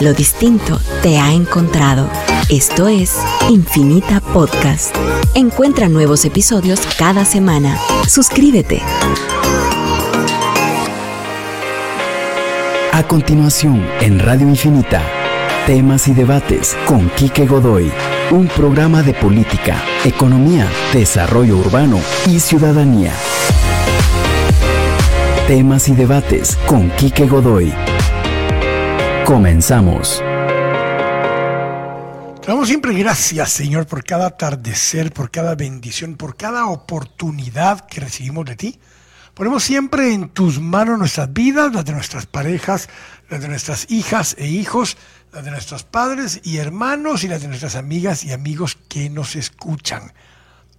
Lo distinto te ha encontrado. Esto es Infinita Podcast. Encuentra nuevos episodios cada semana. Suscríbete. A continuación, en Radio Infinita, temas y debates con Quique Godoy, un programa de política, economía, desarrollo urbano y ciudadanía. Temas y debates con Quique Godoy Comenzamos. Te damos siempre gracias, Señor, por cada atardecer, por cada bendición, por cada oportunidad que recibimos de ti. Ponemos siempre en tus manos nuestras vidas, las de nuestras parejas, las de nuestras hijas e hijos, las de nuestros padres y hermanos y las de nuestras amigas y amigos que nos escuchan.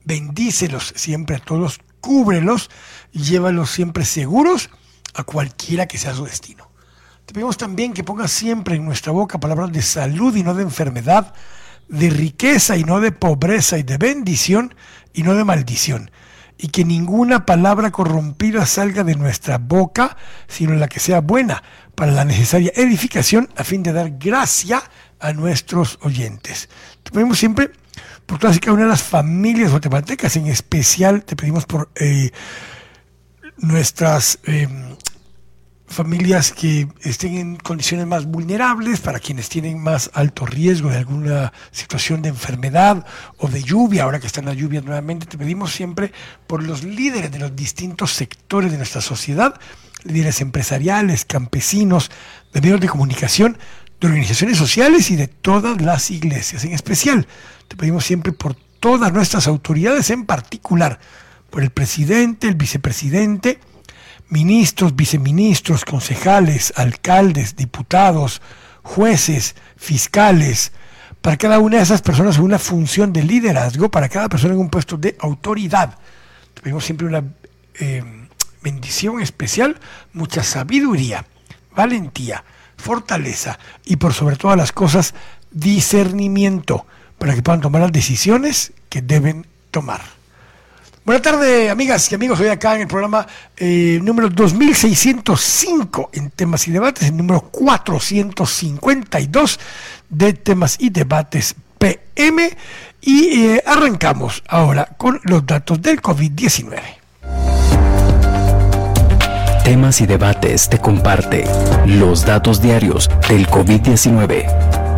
Bendícelos siempre a todos, cúbrelos llévalos siempre seguros a cualquiera que sea su destino. Te pedimos también que pongas siempre en nuestra boca palabras de salud y no de enfermedad, de riqueza y no de pobreza y de bendición y no de maldición. Y que ninguna palabra corrompida salga de nuestra boca, sino la que sea buena para la necesaria edificación a fin de dar gracia a nuestros oyentes. Te pedimos siempre por y cada una de las familias guatemaltecas, en especial te pedimos por eh, nuestras eh, familias que estén en condiciones más vulnerables, para quienes tienen más alto riesgo de alguna situación de enfermedad o de lluvia, ahora que están las lluvias nuevamente, te pedimos siempre por los líderes de los distintos sectores de nuestra sociedad, líderes empresariales, campesinos, de medios de comunicación, de organizaciones sociales y de todas las iglesias en especial. Te pedimos siempre por todas nuestras autoridades, en particular por el presidente, el vicepresidente, ministros, viceministros, concejales, alcaldes, diputados, jueces, fiscales, para cada una de esas personas una función de liderazgo, para cada persona en un puesto de autoridad. Tuvimos siempre una eh, bendición especial, mucha sabiduría, valentía, fortaleza y por sobre todas las cosas discernimiento para que puedan tomar las decisiones que deben tomar. Buenas tardes, amigas y amigos. Hoy acá en el programa eh, número 2605 en temas y debates, el número 452 de temas y debates PM. Y eh, arrancamos ahora con los datos del COVID-19. Temas y debates te comparte los datos diarios del COVID-19.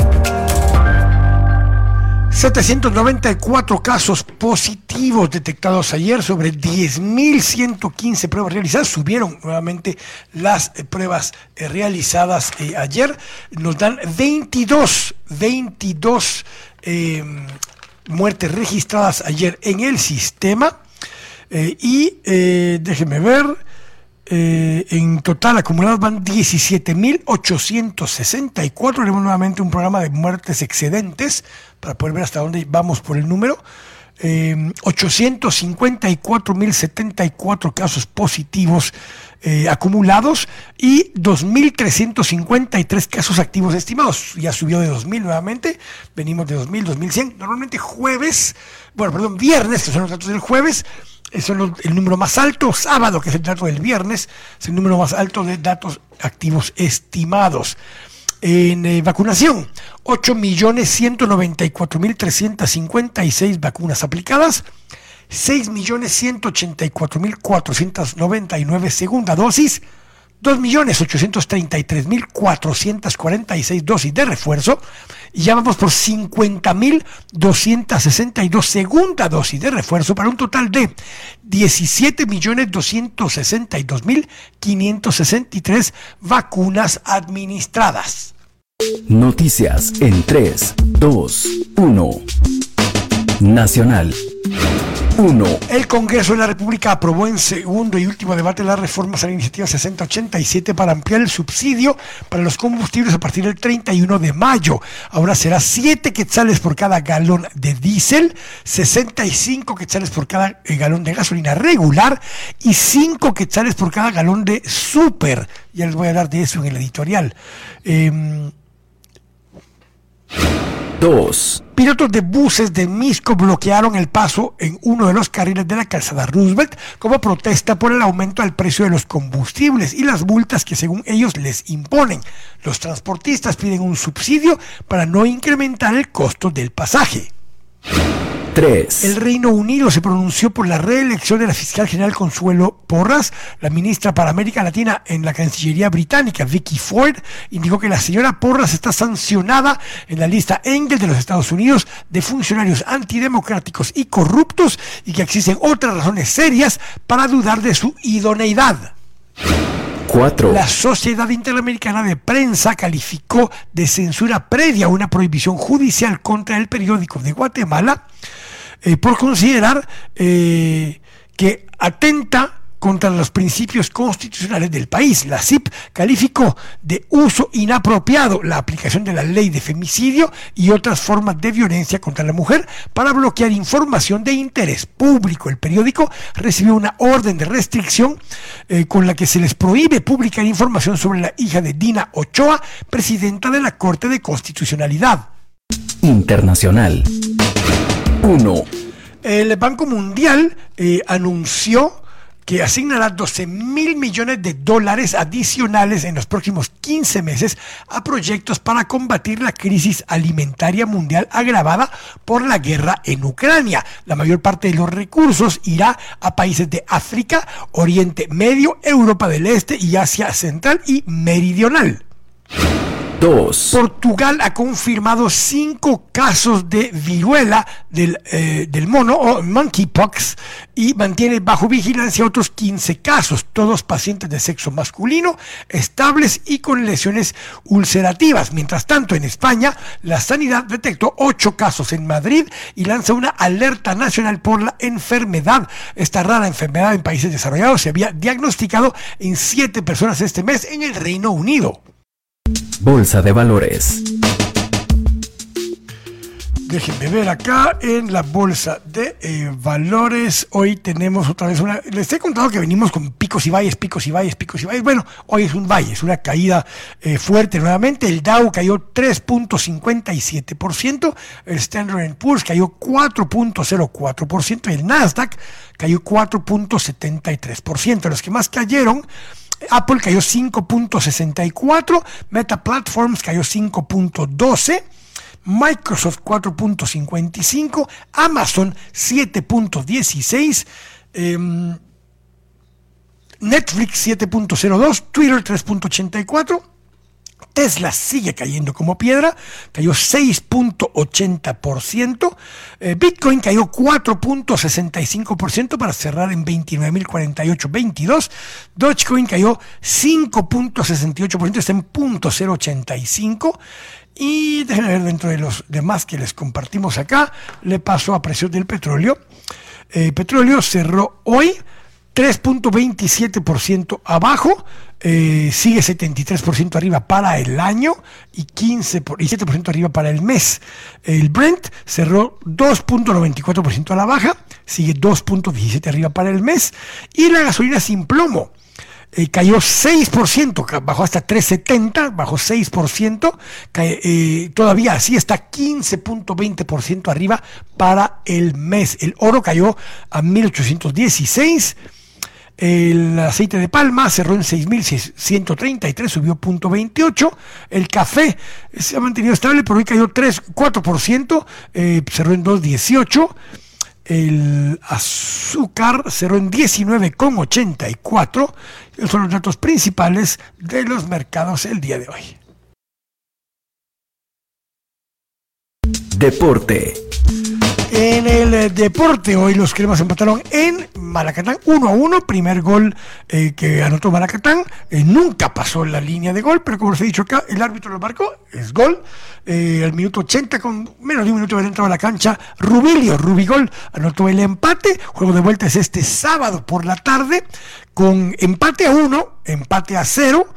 794 casos positivos detectados ayer sobre 10.115 pruebas realizadas. Subieron nuevamente las eh, pruebas eh, realizadas eh, ayer. Nos dan 22, 22 muertes registradas ayer en el sistema. y déjenme ver. En total acumulados van 17.864. Tenemos nuevamente un programa de muertes excedentes para poder ver hasta dónde vamos por el número. Eh, 854.074 casos positivos eh, acumulados y 2.353 casos activos estimados. Ya subió de 2.000 nuevamente, venimos de 2.000, 2.100. Normalmente jueves, bueno, perdón, viernes, que son los datos del jueves, es el número más alto, sábado, que es el dato del viernes, es el número más alto de datos activos estimados en eh, vacunación. 8.194.356 vacunas aplicadas. 6.184.499 segunda dosis. 2.833.446 dosis de refuerzo y ya vamos por 50.262 segunda dosis de refuerzo para un total de 17.262.563 vacunas administradas. Noticias en 3, 2, 1. Nacional. 1. El Congreso de la República aprobó en segundo y último debate las reformas a la iniciativa 6087 para ampliar el subsidio para los combustibles a partir del 31 de mayo. Ahora será 7 quetzales por cada galón de diésel, 65 quetzales por cada eh, galón de gasolina regular y 5 quetzales por cada galón de super. Ya les voy a hablar de eso en el editorial. Eh, 2. Pilotos de buses de Misco bloquearon el paso en uno de los carriles de la calzada Roosevelt como protesta por el aumento al precio de los combustibles y las multas que según ellos les imponen. Los transportistas piden un subsidio para no incrementar el costo del pasaje. 3. El Reino Unido se pronunció por la reelección de la fiscal general Consuelo Porras. La ministra para América Latina en la Cancillería británica, Vicky Ford, indicó que la señora Porras está sancionada en la lista Engel de los Estados Unidos de funcionarios antidemocráticos y corruptos y que existen otras razones serias para dudar de su idoneidad. 4. La Sociedad Interamericana de Prensa calificó de censura previa una prohibición judicial contra el periódico de Guatemala eh, por considerar eh, que atenta contra los principios constitucionales del país. La CIP calificó de uso inapropiado la aplicación de la ley de femicidio y otras formas de violencia contra la mujer para bloquear información de interés público. El periódico recibió una orden de restricción eh, con la que se les prohíbe publicar información sobre la hija de Dina Ochoa, presidenta de la Corte de Constitucionalidad. Internacional. 1. El Banco Mundial eh, anunció que asignará 12 mil millones de dólares adicionales en los próximos 15 meses a proyectos para combatir la crisis alimentaria mundial agravada por la guerra en Ucrania. La mayor parte de los recursos irá a países de África, Oriente Medio, Europa del Este y Asia Central y Meridional. 2. Portugal ha confirmado cinco casos de viruela del, eh, del mono o monkeypox y mantiene bajo vigilancia otros 15 casos, todos pacientes de sexo masculino, estables y con lesiones ulcerativas. Mientras tanto, en España, la sanidad detectó ocho casos en Madrid y lanza una alerta nacional por la enfermedad. Esta rara enfermedad en países desarrollados se había diagnosticado en siete personas este mes en el Reino Unido. Bolsa de Valores. Déjenme ver acá en la bolsa de eh, valores. Hoy tenemos otra vez una. Les he contado que venimos con picos y valles, picos y valles, picos y valles. Bueno, hoy es un valle, es una caída eh, fuerte nuevamente. El Dow cayó 3.57%, el Standard Poor's cayó 4.04% y el Nasdaq cayó 4.73%. Los que más cayeron. Apple cayó 5.64, Meta Platforms cayó 5.12. Microsoft 4.55, Amazon 7.16, eh, Netflix 7.02, Twitter 3.84. Tesla sigue cayendo como piedra, cayó 6.80%, eh, Bitcoin cayó 4.65% para cerrar en 29.048.22, Dogecoin cayó 5.68%, está en 0.085%, y déjenme ver dentro de los demás que les compartimos acá, le paso a precios del petróleo. El petróleo cerró hoy 3.27% abajo, eh, sigue 73% arriba para el año y 15 y 7% arriba para el mes. El Brent cerró 2.94% a la baja, sigue 2.17 arriba para el mes y la gasolina sin plomo eh, cayó 6%, bajó hasta 3,70, bajó 6%, eh, todavía así está 15.20% arriba para el mes. El oro cayó a 1816. El aceite de palma cerró en 6.133, subió 0.28. El café se ha mantenido estable, pero hoy cayó 3, 4%, eh, cerró en 2.18. El azúcar cerró en 19,84. Esos son los datos principales de los mercados el día de hoy. Deporte. En el eh, deporte, hoy los cremas empataron en Malacatán 1 a 1. Primer gol eh, que anotó Malacatán. Eh, nunca pasó la línea de gol, pero como les he dicho acá, el árbitro lo marcó. Es gol. al minuto 80, con menos de un minuto de haber entrado a la cancha, Rubilio, Rubigol, anotó el empate. Juego de vuelta es este sábado por la tarde, con empate a 1, empate a 0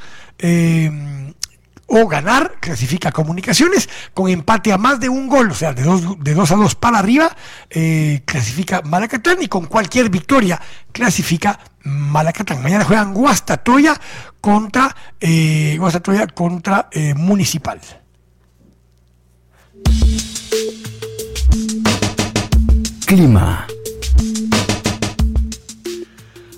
o ganar, clasifica comunicaciones, con empate a más de un gol, o sea, de dos, de dos a 2 para arriba, eh, clasifica Malacatán y con cualquier victoria clasifica Malacatán. Mañana juegan Guastatoya contra, eh, Guastatoya contra eh, Municipal. Clima.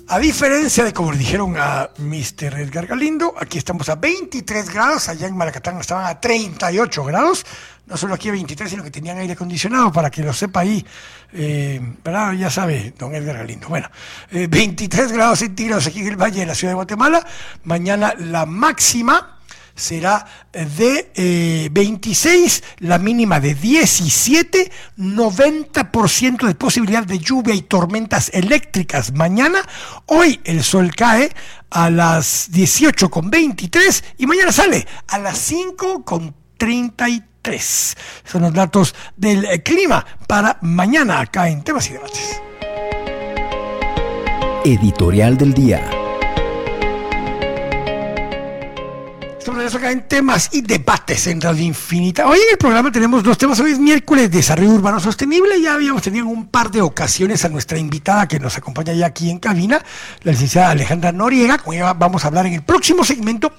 A diferencia de como le dijeron a Mr. Edgar Galindo, aquí estamos a 23 grados, allá en Malacatán estaban a 38 grados, no solo aquí a 23, sino que tenían aire acondicionado, para que lo sepa ahí, eh, ¿verdad? Ya sabe, don Edgar Galindo. Bueno, 23 eh, grados centígrados aquí en el Valle de la Ciudad de Guatemala, mañana la máxima será de 26, eh, la mínima de 17, 90% de posibilidad de lluvia y tormentas eléctricas mañana. Hoy el sol cae a las 18 con 23 y mañana sale a las 5 con 33. Son los datos del eh, clima para mañana acá en Temas y Debates. Editorial del día. Estamos acá en temas y debates en Radio Infinita. Hoy en el programa tenemos dos temas. Hoy es miércoles de desarrollo urbano sostenible. Ya habíamos tenido en un par de ocasiones a nuestra invitada que nos acompaña ya aquí en cabina, la licenciada Alejandra Noriega. Con ella vamos a hablar en el próximo segmento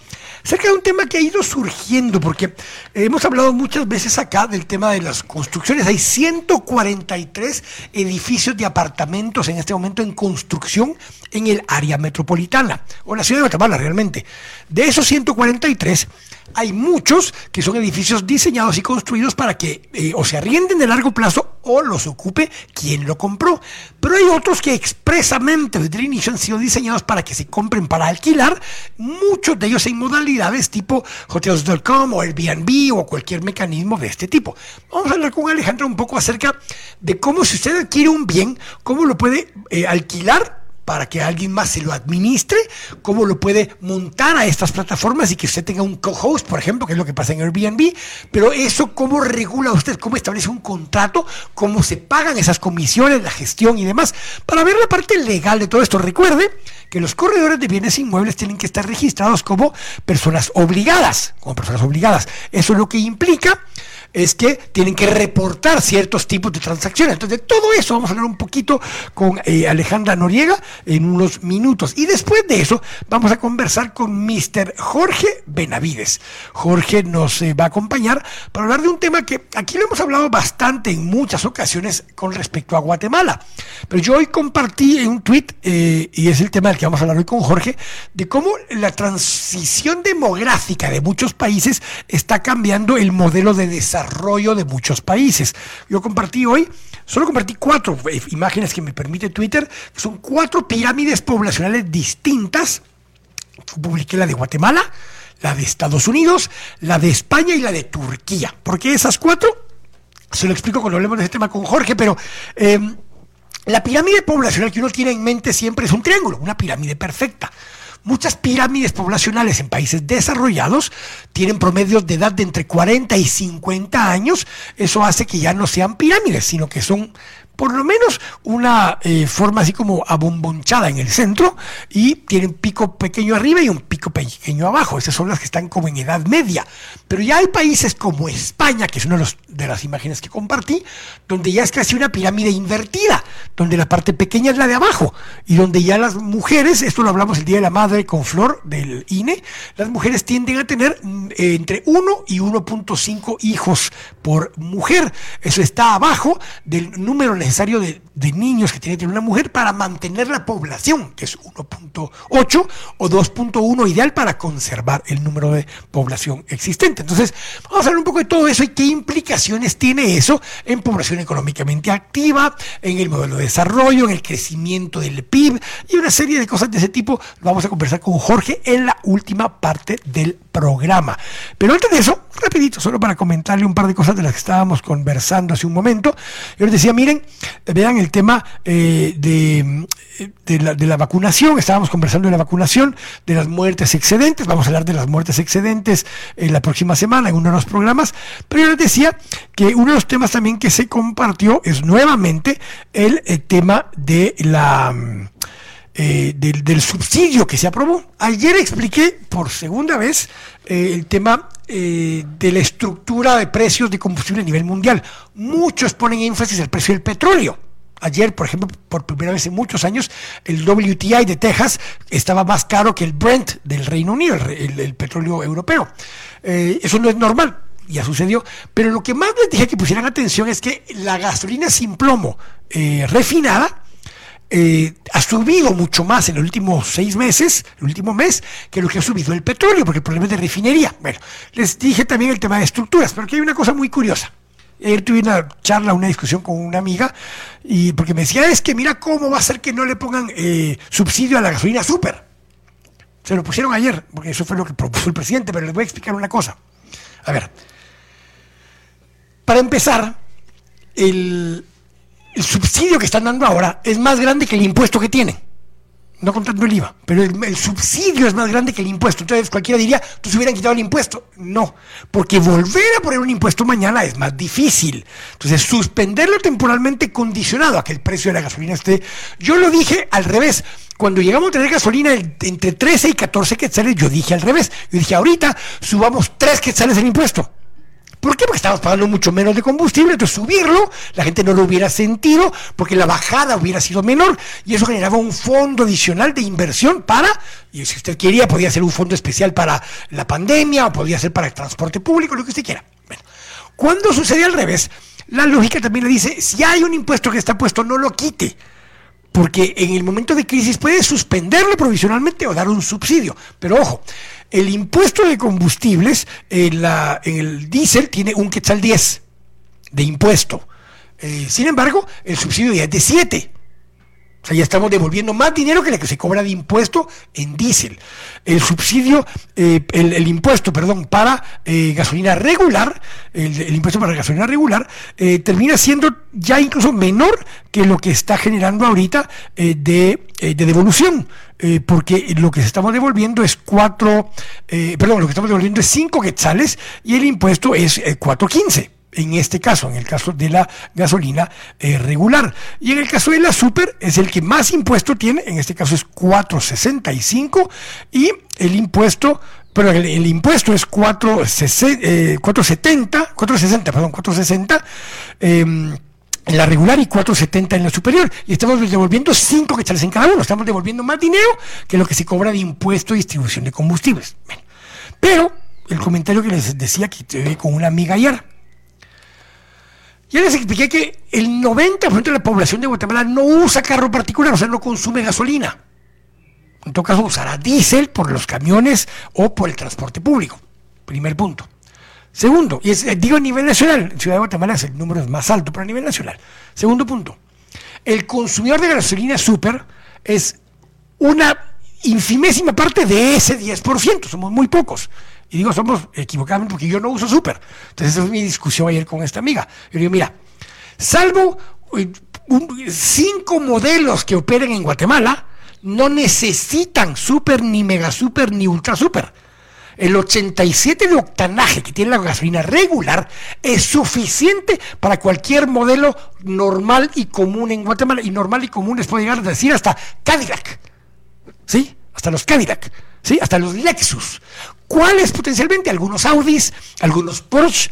acerca de un tema que ha ido surgiendo, porque hemos hablado muchas veces acá del tema de las construcciones. Hay 143 edificios de apartamentos en este momento en construcción en el área metropolitana, o la ciudad de Guatemala realmente. De esos 143, hay muchos que son edificios diseñados y construidos para que eh, o se arrienden de largo plazo o los ocupe quien lo compró. Pero hay otros que expresamente desde el inicio han sido diseñados para que se compren para alquilar, muchos de ellos en modalidades tipo hotels.com o Airbnb o cualquier mecanismo de este tipo. Vamos a hablar con Alejandro un poco acerca de cómo si usted adquiere un bien, cómo lo puede eh, alquilar para que alguien más se lo administre, cómo lo puede montar a estas plataformas y que usted tenga un co-host, por ejemplo, que es lo que pasa en Airbnb, pero eso cómo regula usted, cómo establece un contrato, cómo se pagan esas comisiones, la gestión y demás. Para ver la parte legal de todo esto, recuerde que los corredores de bienes inmuebles tienen que estar registrados como personas obligadas, como personas obligadas. Eso es lo que implica es que tienen que reportar ciertos tipos de transacciones. Entonces, de todo eso vamos a hablar un poquito con eh, Alejandra Noriega en unos minutos. Y después de eso, vamos a conversar con Mr. Jorge Benavides. Jorge nos eh, va a acompañar para hablar de un tema que aquí lo hemos hablado bastante en muchas ocasiones con respecto a Guatemala. Pero yo hoy compartí en un tweet, eh, y es el tema del que vamos a hablar hoy con Jorge, de cómo la transición demográfica de muchos países está cambiando el modelo de desarrollo desarrollo de muchos países. Yo compartí hoy, solo compartí cuatro eh, imágenes que me permite Twitter, que son cuatro pirámides poblacionales distintas. Publiqué la de Guatemala, la de Estados Unidos, la de España y la de Turquía. ¿Por qué esas cuatro? Se lo explico cuando hablemos de este tema con Jorge, pero em, la pirámide poblacional que uno tiene en mente siempre es un triángulo, una pirámide perfecta. Muchas pirámides poblacionales en países desarrollados tienen promedios de edad de entre 40 y 50 años. Eso hace que ya no sean pirámides, sino que son por lo menos una eh, forma así como abombonchada en el centro y tienen pico pequeño arriba y un pico pequeño abajo. Esas son las que están como en edad media. Pero ya hay países como España, que es una de, las imágenes que compartí, donde ya es casi una pirámide invertida, donde la parte pequeña es la de abajo y donde ya las mujeres, esto lo hablamos el Día de la Madre con Flor del INE, las mujeres tienden a tener mm, entre 1 y 1.5 hijos por mujer. Eso está abajo del número necesario de, niños que tiene que tener una mujer para mantener la población, que es 1.8 o 2.1 ideal para conservar el número de población existente. Entonces, vamos a hablar un poco de todo eso y qué implicaciones tiene eso en población económicamente activa, en el modelo de desarrollo, en el crecimiento del PIB y una serie de cosas de ese tipo. Vamos a conversar con Jorge en la última parte del programa. Pero antes de eso, rapidito, solo para comentarle un par de cosas de las que estábamos conversando hace un momento. Yo les decía, miren, vean el tema eh, de, de, la, de, la, vacunación, estábamos conversando de la vacunación, de las muertes excedentes, vamos a hablar de las muertes excedentes en la próxima semana en uno de los programas, pero yo les decía que uno de los temas también que se compartió es nuevamente el, el tema de la eh, del, subsidio que se aprobó. Ayer expliqué por segunda vez eh, el tema eh, de la estructura de precios de combustible a nivel mundial. Muchos ponen énfasis el precio del petróleo. Ayer, por ejemplo, por primera vez en muchos años, el WTI de Texas estaba más caro que el Brent del Reino Unido, el, petróleo europeo. eso no es normal ya sucedió. Pero lo que más les dije que pusieran atención es que la gasolina sin plomo refinada eh, ha subido mucho más en los últimos seis meses, el último mes, que lo que ha subido el petróleo, porque el problema es de refinería. Bueno, les dije también el tema de estructuras, pero aquí hay una cosa muy curiosa. Ayer tuve una charla, una discusión con una amiga, y porque me decía, es que mira cómo va a ser que no le pongan eh, subsidio a la gasolina súper. Se lo pusieron ayer, porque eso fue lo que propuso el presidente, pero les voy a explicar una cosa. A ver, para empezar, el, el subsidio que están dando ahora es más grande que el impuesto que tienen. No contando el IVA, pero el, subsidio es más grande que el impuesto. Entonces cualquiera diría, tú se hubieran quitado el impuesto. No, porque volver a poner un impuesto mañana es más difícil. Entonces suspenderlo temporalmente condicionado a que el precio de la gasolina esté... Yo lo dije al revés. Cuando llegamos a tener gasolina entre 13 y 14 quetzales, yo dije al revés. Yo dije, ahorita subamos 3 quetzales el impuesto. ¿Por qué? Porque estamos pagando mucho menos de combustible, entonces subirlo, la gente no lo hubiera sentido, porque la bajada hubiera sido menor, y eso generaba un fondo adicional de inversión para, y si usted quería, podía ser un fondo especial para la pandemia, o podía ser para el transporte público, lo que usted quiera. Bueno, cuando sucede al revés, la lógica también le dice, si hay un impuesto que está puesto, no lo quite porque en el momento de crisis puede suspenderlo provisionalmente o dar un subsidio. Pero ojo, el impuesto de combustibles en, la, en el diésel tiene un quetzal 10 de impuesto. Eh, sin embargo, el subsidio ya es de 7. O sea, ya estamos devolviendo más dinero que lo que se cobra de impuesto en diésel. El subsidio, eh, el, impuesto, perdón, para eh, gasolina regular, el, impuesto para gasolina regular, termina siendo ya incluso menor que lo que está generando ahorita de, de devolución. Eh, porque lo que estamos devolviendo es cuatro, eh, perdón, lo que estamos devolviendo es cinco quetzales y el impuesto es eh, cuatro quince en este caso, en el caso de la gasolina regular. Y en el caso de la super es el que más impuesto tiene, en este caso es 4.65 y el impuesto, pero el, impuesto es 4.70, 4.60, perdón, 4.60 en la regular y 4.70 en la superior. Y estamos devolviendo 5 quetzales en cada uno. Estamos devolviendo más dinero que lo que se cobra de impuesto y distribución de combustibles. Pero el comentario que les decía que tuve con una amiga ayer. Ya les expliqué que el 90% de la población de Guatemala no usa carro particular, o sea, no consume gasolina. En todo caso, usará diésel por los camiones o por el transporte público. Primer punto. Segundo, y digo a nivel nacional, en Ciudad de Guatemala el número es más alto, pero a nivel nacional. Segundo punto, el consumidor de gasolina super es una infimésima parte de ese 10%, somos muy pocos. Y digo, somos equivocadamente porque yo no uso super. Entonces, esa fue mi discusión ayer con esta amiga. Yo digo, mira, salvo eh, cinco modelos que operen en Guatemala, no necesitan super, ni mega super, ni ultra super el 87 de octanaje que tiene la gasolina regular es suficiente para cualquier modelo normal y común en Guatemala. Y normal y común les puede llegar a decir hasta Cadillac. ¿Sí? Hasta los Cadillac. ¿Sí? Hasta los Lexus. ¿Cuáles potencialmente? Algunos Audis, algunos Porsche,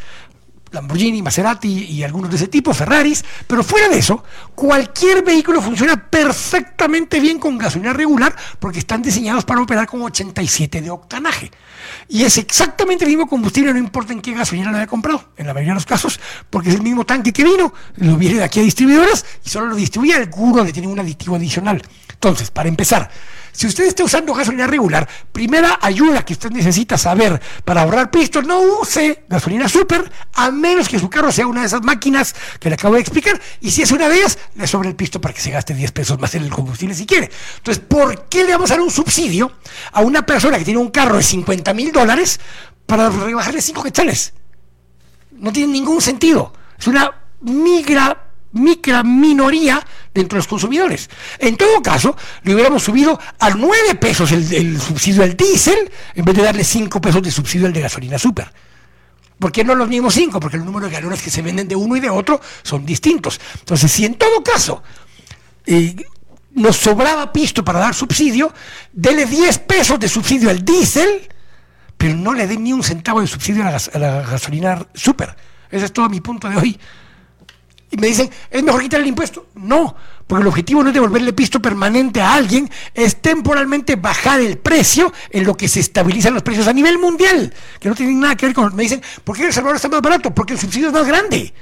Lamborghini, Maserati y algunos de ese tipo, Ferraris, pero fuera de eso, cualquier vehículo funciona perfectamente bien con gasolina regular porque están diseñados para operar con 87 de octanaje. Y es exactamente el mismo combustible, no importa en qué gasolina lo haya comprado, en la mayoría de los casos, porque es el mismo tanque que vino, lo viene de aquí a distribuidoras y solo lo distribuye alguno que tiene un aditivo adicional. Entonces, para empezar, si usted está usando gasolina regular, primera ayuda que usted necesita saber para ahorrar pistos, no use gasolina super, a menos que su carro sea una de esas máquinas que le acabo de explicar. Y si es una de ellas, le sobra el pisto para que se gaste 10 pesos más en el combustible si quiere. Entonces, ¿por qué le vamos a dar un subsidio a una persona que tiene un carro de 50 mil dólares para rebajarle 5 quetzales? No tiene ningún sentido. Es una migra micra minoría dentro de los consumidores. En todo caso, le hubiéramos subido a 9 pesos el, subsidio al diésel en vez de darle 5 pesos de subsidio al de gasolina super. ¿Por qué no los mismos 5? Porque el número de galones que se venden de uno y de otro son distintos. Entonces, si en todo caso eh, nos sobraba pisto para dar subsidio, dele 10 pesos de subsidio al diésel, pero no le dé ni un centavo de subsidio a la, a la gasolina super. Ese es todo mi punto de hoy. Y me dicen, ¿es mejor quitar el impuesto? No, porque el objetivo no es devolverle pisto permanente a alguien, es temporalmente bajar el precio en lo que se estabilizan los precios a nivel mundial, que no tienen nada que ver con... Me dicen, ¿por qué El Salvador está más barato? Porque el subsidio es más grande.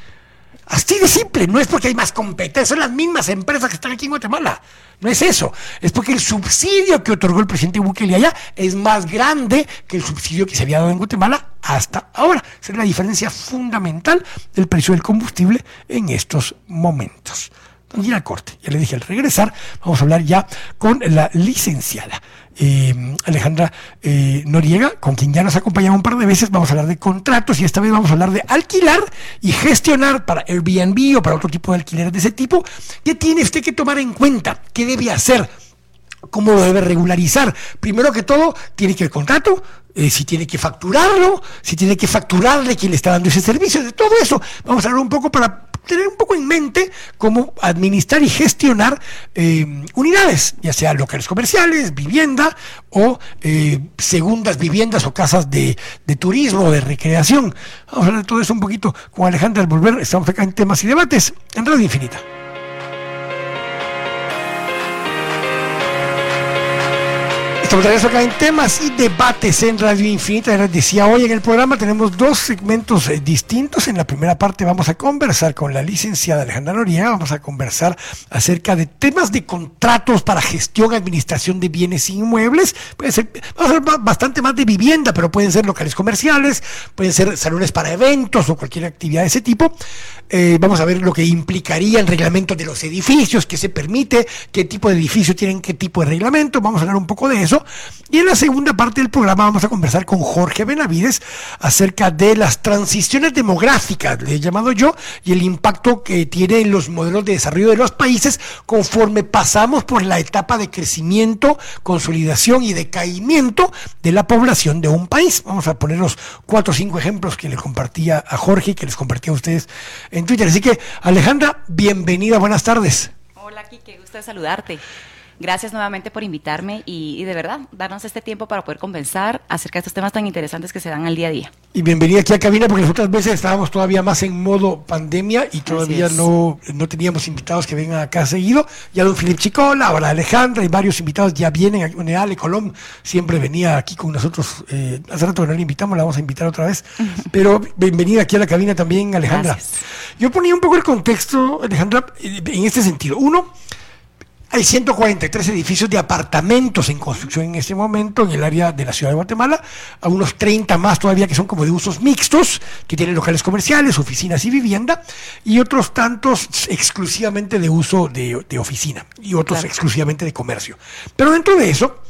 Así de simple, no es porque hay más competencia, son las mismas empresas que están aquí en Guatemala. No es eso, es porque el subsidio que otorgó el presidente Bukele allá es más grande que el subsidio que se había dado en Guatemala hasta ahora. Esa es la diferencia fundamental del precio del combustible en estos momentos. Y al corte, ya le dije al regresar, vamos a hablar ya con la licenciada eh, Alejandra eh, Noriega, con quien ya nos ha acompañado un par de veces. Vamos a hablar de contratos y esta vez vamos a hablar de alquilar y gestionar para Airbnb o para otro tipo de alquileres de ese tipo. ¿Qué tiene usted que tomar en cuenta? ¿Qué debe hacer? ¿Cómo lo debe regularizar? Primero que todo, tiene que el contrato, eh, si tiene que facturarlo, si tiene que facturarle quien le está dando ese servicio, de todo eso. Vamos a hablar un poco para tener un poco en mente cómo administrar y gestionar eh, unidades, ya sea locales comerciales, vivienda o eh, segundas viviendas o casas de, de turismo de recreación. Vamos a hablar de todo eso un poquito con Alejandra al volver. Estamos acá en temas y debates en Radio Infinita. Estamos acá en temas y debates en Radio Infinita. Les decía hoy en el programa tenemos dos segmentos eh, distintos. En la primera parte vamos a conversar con la licenciada Alejandra Noriega. Vamos a conversar acerca de temas de contratos para gestión administración de bienes inmuebles. Puede ser, vamos a hablar bastante más de vivienda, pero pueden ser locales comerciales, pueden ser salones para eventos o cualquier actividad de ese tipo. Eh, vamos a ver lo que implicaría el reglamento de los edificios, qué se permite, qué tipo de edificio tienen qué tipo de reglamento. Vamos a hablar un poco de eso. Y en la segunda parte del programa vamos a conversar con Jorge Benavides acerca de las transiciones demográficas, le he llamado yo, y el impacto que tiene en los modelos de desarrollo de los países conforme pasamos por la etapa de crecimiento, consolidación y decaimiento de la población de un país. Vamos a poner los cuatro o cinco ejemplos que le compartía a Jorge y que les compartía a ustedes en Twitter. Así que, Alejandra, bienvenida, buenas tardes. Hola, Kike, gusto saludarte. Gracias nuevamente por invitarme y, de verdad darnos este tiempo para poder conversar acerca de estos temas tan interesantes que se dan al día a día. Y bienvenida aquí a cabina porque las otras veces estábamos todavía más en modo pandemia y todavía no, no teníamos invitados que vengan acá seguido. Ya don Filip Chicola, ahora Alejandra y varios invitados ya vienen. Ale Colón siempre venía aquí con nosotros. Eh, hace rato que no le invitamos, la vamos a invitar otra vez. Pero bienvenida aquí a la cabina también, Alejandra. Yo ponía un poco el contexto, Alejandra, en este sentido. Uno, hay 143 edificios de apartamentos en construcción en este momento en el área de la ciudad de Guatemala, algunos 30 más todavía que son como de usos mixtos, que tienen locales comerciales, oficinas y vivienda, y otros tantos exclusivamente de uso de, oficina y otros exclusivamente de comercio. Pero dentro de eso,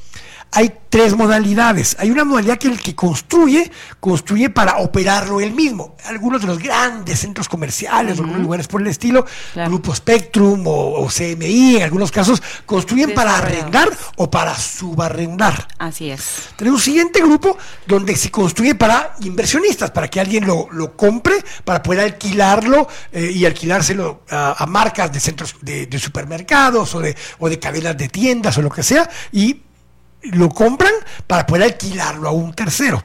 hay tres modalidades. Hay una modalidad que el que construye, construye para operarlo él mismo. Algunos de los grandes centros comerciales, o algunos lugares por el estilo, Grupo Spectrum o, CMI, en algunos casos, construyen para arrendar o para subarrendar. Así es. Tenemos un siguiente grupo donde se construye para inversionistas, para que alguien lo, compre, para poder alquilarlo eh, y alquilárselo a, marcas de centros de, supermercados o de, o de cadenas de tiendas o lo que sea, y lo compran para poder alquilarlo a un tercero.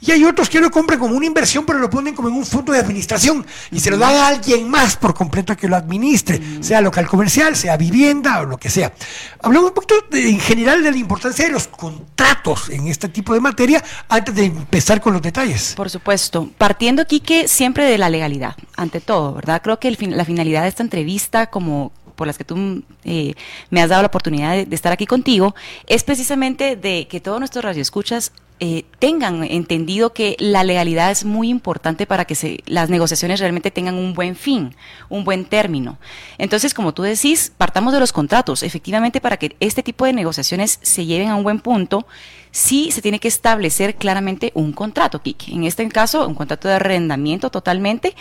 Y hay otros que lo compran como una inversión, pero lo ponen como en un fondo de administración y se lo dan a alguien más por completo que lo administre, sea local comercial, sea vivienda o lo que sea. Hablamos un poquito en general de la importancia de los contratos en este tipo de materia antes de empezar con los detalles. Por supuesto, partiendo aquí que siempre de la legalidad, ante todo, ¿verdad? Creo que la finalidad de esta entrevista, como por las que tú eh, me has dado la oportunidad de, estar aquí contigo, es precisamente de que todos nuestros radioescuchas eh, tengan entendido que la legalidad es muy importante para que se, las negociaciones realmente tengan un buen fin, un buen término. Entonces, como tú decís, partamos de los contratos. Efectivamente, para que este tipo de negociaciones se lleven a un buen punto, sí se tiene que establecer claramente un contrato, Kiki. En este caso, un contrato de arrendamiento totalmente,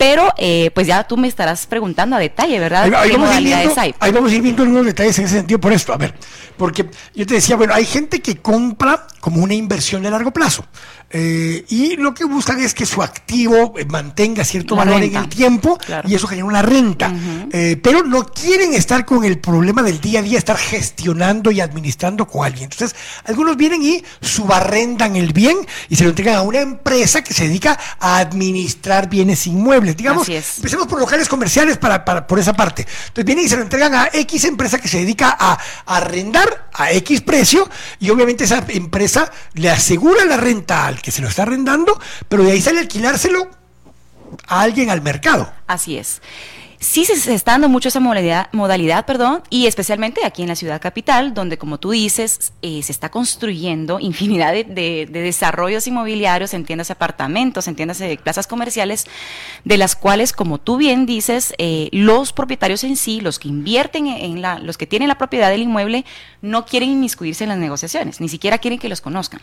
pero eh, pues ya tú me estarás preguntando a detalle, ¿verdad? Ahí, vamos ahí vamos a ir viendo algunos detalles en ese sentido por esto. A ver, porque yo te decía, bueno, hay gente que compra como una inversión de largo plazo. Eh, y lo que buscan es que su activo eh, mantenga cierto valor en el tiempo y eso genera una renta. Eh, pero no quieren estar con el problema del día a día, estar gestionando y administrando con alguien. Entonces, algunos vienen y subarrendan el bien y se lo entregan a una empresa que se dedica a administrar bienes inmuebles inmuebles. Digamos, empecemos por locales comerciales para, para, por esa parte. Entonces vienen y se lo entregan a X empresa que se dedica a, arrendar a X precio y obviamente esa empresa le asegura la renta al que se lo está arrendando, pero de ahí sale alquilárselo a alguien al mercado. Así es sí se, está dando mucho esa modalidad, modalidad, perdón, y especialmente aquí en la ciudad capital, donde como tú dices, eh, se está construyendo infinidad de, desarrollos inmobiliarios, entiendas apartamentos, entiendas plazas comerciales, de las cuales, como tú bien dices, eh, los propietarios en sí, los que invierten en la, los que tienen la propiedad del inmueble, no quieren inmiscuirse en las negociaciones, ni siquiera quieren que los conozcan.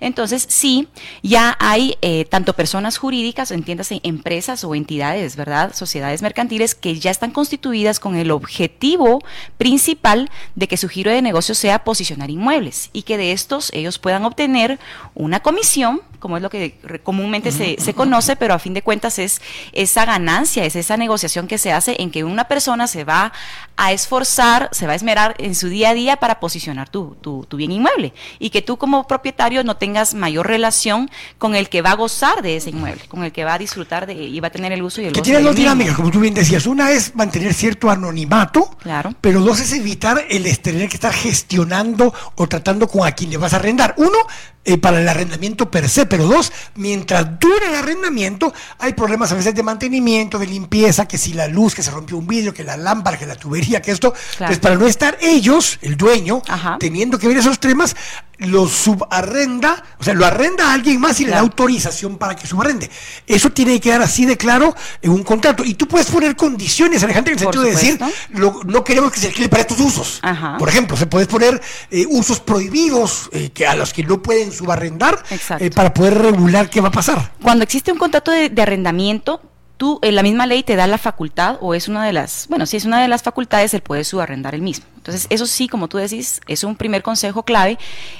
Entonces, sí, ya hay eh, tanto personas jurídicas, entiéndase, empresas o entidades, ¿verdad? Sociedades mercantiles que ya están constituidas con el objetivo principal de que su giro de negocio sea posicionar inmuebles y que de estos ellos puedan obtener una comisión como es lo que comúnmente se, se, conoce, pero a fin de cuentas es esa ganancia, es esa negociación que se hace en que una persona se va a esforzar, se va a esmerar en su día a día para posicionar tu, tu, bien inmueble y que tú como propietario no tengas mayor relación con el que va a gozar de ese inmueble, con el que va a disfrutar de y va a tener el uso y el que tiene dos dinámicas, como tú bien decías. Una es mantener cierto anonimato, claro. pero dos es evitar el tener que estar gestionando o tratando con a quien le vas a arrendar. Uno, eh, para el arrendamiento per se, pero dos, mientras dure el arrendamiento, hay problemas a veces de mantenimiento, de limpieza, que si la luz, que se rompió un vidrio, que la lámpara, que la tubería, que esto. Entonces, para no estar ellos, el dueño, teniendo que ver esos temas, lo subarrenda, o sea, lo arrenda a alguien más y le da autorización para que subarrende. Eso tiene que quedar así de claro en un contrato. Y tú puedes poner condiciones, Alejandro, en el sentido de decir, no queremos que se alquile para estos usos. Por ejemplo, se puede poner eh, usos prohibidos eh, que a los que no pueden subarrendar eh, para poder regular qué va a pasar. Cuando existe un contrato de, arrendamiento, tú, en la misma ley te da la facultad, o es una de las, bueno, si es una de las facultades, el puede subarrendar el mismo. Entonces, eso sí, como tú decís, es un primer consejo clave,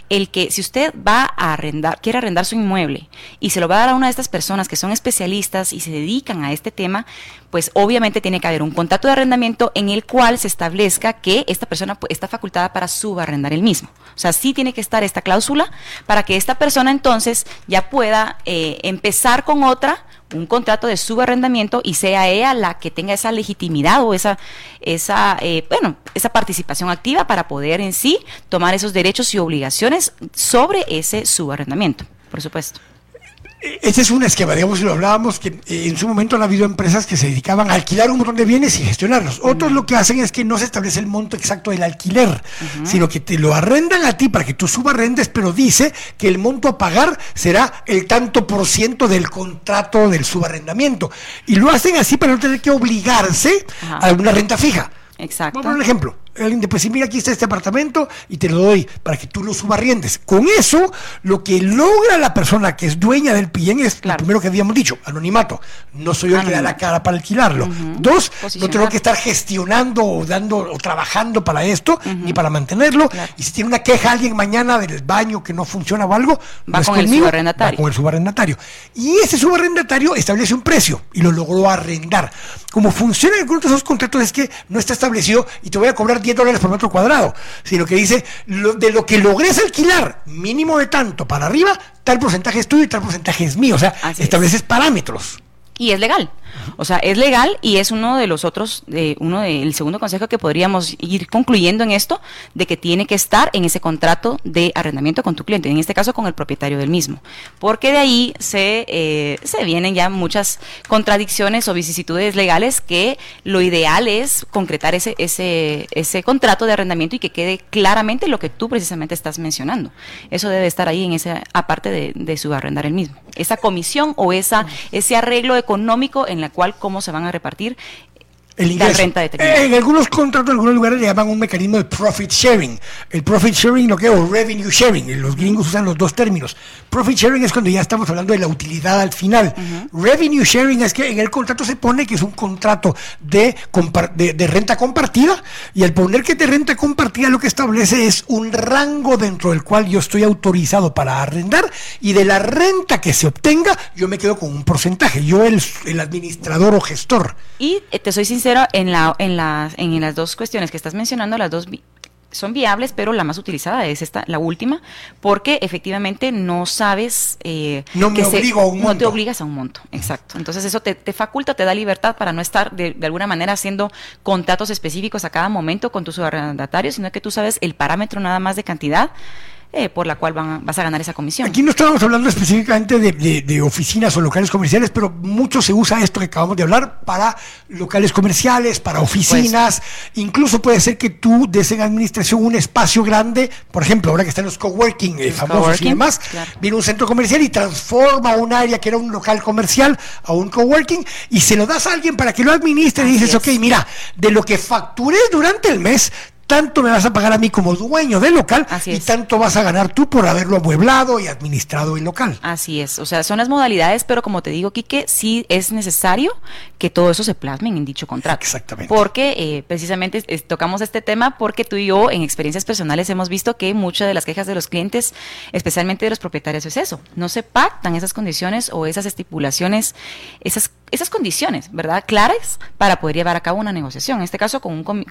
el que si usted va a arrendar, quiere arrendar su inmueble y se lo va a dar a una de estas personas que son especialistas y se dedican a este tema, pues obviamente tiene que haber un contrato de arrendamiento en el cual se establezca que esta persona está facultada para subarrendar el mismo. O sea, sí tiene que estar esta cláusula para que esta persona entonces ya pueda eh, empezar con otra un contrato de subarrendamiento y sea ella la que tenga esa legitimidad o esa, esa eh, bueno, esa participación activa para poder en sí tomar esos derechos y obligaciones sobre ese subarrendamiento, por supuesto. Ese es un esquema, digamos, lo hablábamos, que eh, en su momento han habido empresas que se dedicaban a alquilar un montón de bienes y gestionarlos. Otros lo que hacen es que no se establece el monto exacto del alquiler, sino que te lo arrendan a ti para que tú subarrendes, pero dice que el monto a pagar será el tanto por ciento del contrato del subarrendamiento. Y lo hacen así para no tener que obligarse a una renta fija. Exacto. Vamos a poner un ejemplo alguien te puede decir, mira, aquí está este apartamento y te lo doy para que tú lo subarriendes. Con eso, lo que logra la persona que es dueña del PIN es lo primero que habíamos dicho, anonimato. No soy yo el que da la cara para alquilarlo. Dos, no tengo que estar gestionando o dando o trabajando para esto ni para mantenerlo. Y si tiene una queja alguien mañana del baño que no funciona o algo, va con el subarrendatario. con el subarrendatario. Y ese subarrendatario establece un precio y lo logró arrendar. Como funciona en algunos de esos contratos es que no está establecido y te voy a cobrar 10 dólares por metro cuadrado, sino que dice de lo que logres alquilar, mínimo de tanto para arriba, tal porcentaje es tuyo y tal porcentaje es mío. O sea, estableces parámetros. Y es legal. O sea, es legal y es uno de los otros, de uno del segundo consejo que podríamos ir concluyendo en esto, de que tiene que estar en ese contrato de arrendamiento con tu cliente, en este caso con el propietario del mismo. Porque de ahí se, eh, se vienen ya muchas contradicciones o vicisitudes legales que lo ideal es concretar ese, ese, ese contrato de arrendamiento y que quede claramente lo que tú precisamente estás mencionando. Eso debe estar ahí en esa, aparte de, de subarrendar el mismo. Esa comisión o esa, ese arreglo económico en la cual cómo se van a repartir el ingreso. Renta en algunos contratos, en algunos lugares le llaman un mecanismo de profit sharing. El profit sharing, lo que es revenue sharing. Los gringos usan los dos términos. Profit sharing es cuando ya estamos hablando de la utilidad al final. Revenue sharing es que en el contrato se pone que es un contrato de, de, renta compartida y al poner que es de renta compartida lo que establece es un rango dentro del cual yo estoy autorizado para arrendar y de la renta que se obtenga yo me quedo con un porcentaje. Yo el, el administrador o gestor. Y eh, te soy sincero, en, la, en, las, en las dos cuestiones que estás mencionando, las dos son viables, pero la más utilizada es esta, la última, porque efectivamente no sabes eh, no a un monto. No te obligas a un monto, exacto. Entonces eso te, faculta, te da libertad para no estar de, de, alguna manera haciendo contratos específicos a cada momento con tus arrendatarios, sino que tú sabes el parámetro nada más de cantidad eh, por la cual vas a ganar esa comisión. Aquí no estamos hablando específicamente de, oficinas o locales comerciales, pero mucho se usa esto que acabamos de hablar para locales comerciales, para oficinas. Incluso puede ser que tú des en administración un espacio grande, por ejemplo, ahora que están los coworking eh, famosos y demás, viene un centro comercial y transforma un área que era un local comercial a un coworking y se lo das a alguien para que lo administre y dices, ok, mira, de lo que facturé durante el mes, tanto me vas a pagar a mí como dueño del local y tanto vas a ganar tú por haberlo amueblado y administrado el local. Así es, o sea, son las modalidades, pero como te digo, Quique, sí es necesario que todo eso se plasme en dicho contrato. Exactamente. Porque eh, precisamente tocamos este tema porque tú y yo en experiencias personales hemos visto que muchas de las quejas de los clientes, especialmente de los propietarios, es eso, no se pactan esas condiciones o esas estipulaciones, esas esas condiciones, ¿verdad? Claras para poder llevar a cabo una negociación. En este caso, con, con,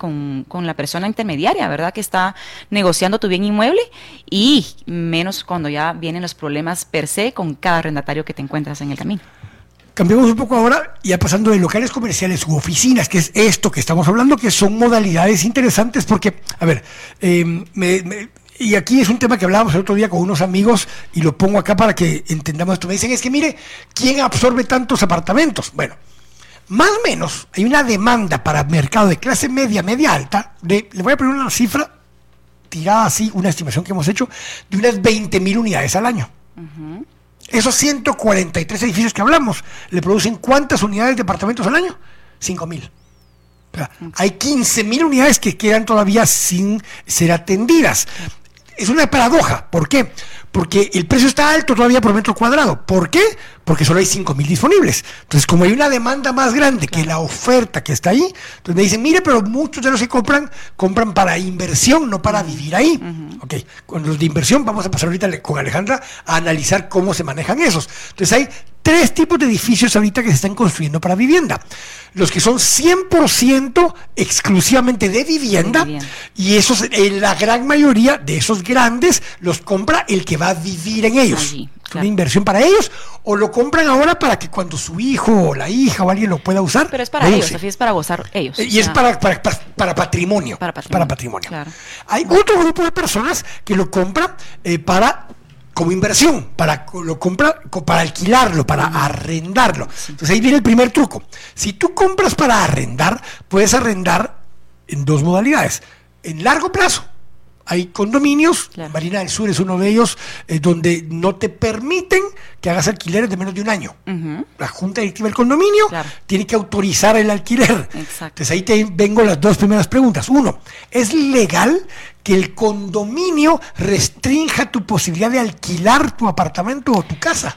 con, la persona intermediaria, ¿verdad? Que está negociando tu bien inmueble y menos cuando ya vienen los problemas per se con cada arrendatario que te encuentras en el camino. Cambiamos un poco ahora, ya pasando de locales comerciales u oficinas, que es esto que estamos hablando, que son modalidades interesantes porque, a ver, eh, y aquí es un tema que hablábamos el otro día con unos amigos y lo pongo acá para que entendamos esto. Me dicen, es que mire, ¿quién absorbe tantos apartamentos? Bueno, más o menos hay una demanda para mercado de clase media, media alta, de, le voy a poner una cifra tirada así, una estimación que hemos hecho, de unas 20 mil unidades al año. Esos 143 edificios que hablamos, ¿le producen cuántas unidades de apartamentos al año? 5 mil. Hay 15 mil unidades que quedan todavía sin ser atendidas es una paradoja. ¿Por qué? Porque el precio está alto todavía por metro cuadrado. ¿Por qué? Porque solo hay 5.000 disponibles. Entonces, como hay una demanda más grande que la oferta que está ahí, entonces me dicen, mire, pero muchos de los que compran, compran para inversión, no para vivir ahí. Ok, con los de inversión vamos a pasar ahorita con Alejandra a analizar cómo se manejan esos. Entonces, hay tres tipos de edificios ahorita que se están construyendo para vivienda. Los que son 100% exclusivamente de vivienda, y esos, en la gran mayoría de esos grandes los compra el que va a vivir en ellos. Es una inversión para ellos o lo compran ahora para que cuando su hijo o la hija o alguien lo pueda usar. Pero es para ellos, Sofía, es para gozar ellos. Y es para, para, patrimonio. Para patrimonio. Hay otro grupo de personas que lo compran eh, para como inversión, para lo compra, para alquilarlo, para arrendarlo. Entonces ahí viene el primer truco. Si tú compras para arrendar, puedes arrendar en dos modalidades. En largo plazo, hay condominios, Marina del Sur es uno de ellos, eh, donde no te permiten que hagas alquileres de menos de un año. La junta directiva del condominio tiene que autorizar el alquiler. Entonces ahí te vengo las dos primeras preguntas. Uno, ¿es legal que el condominio restrinja tu posibilidad de alquilar tu apartamento o tu casa?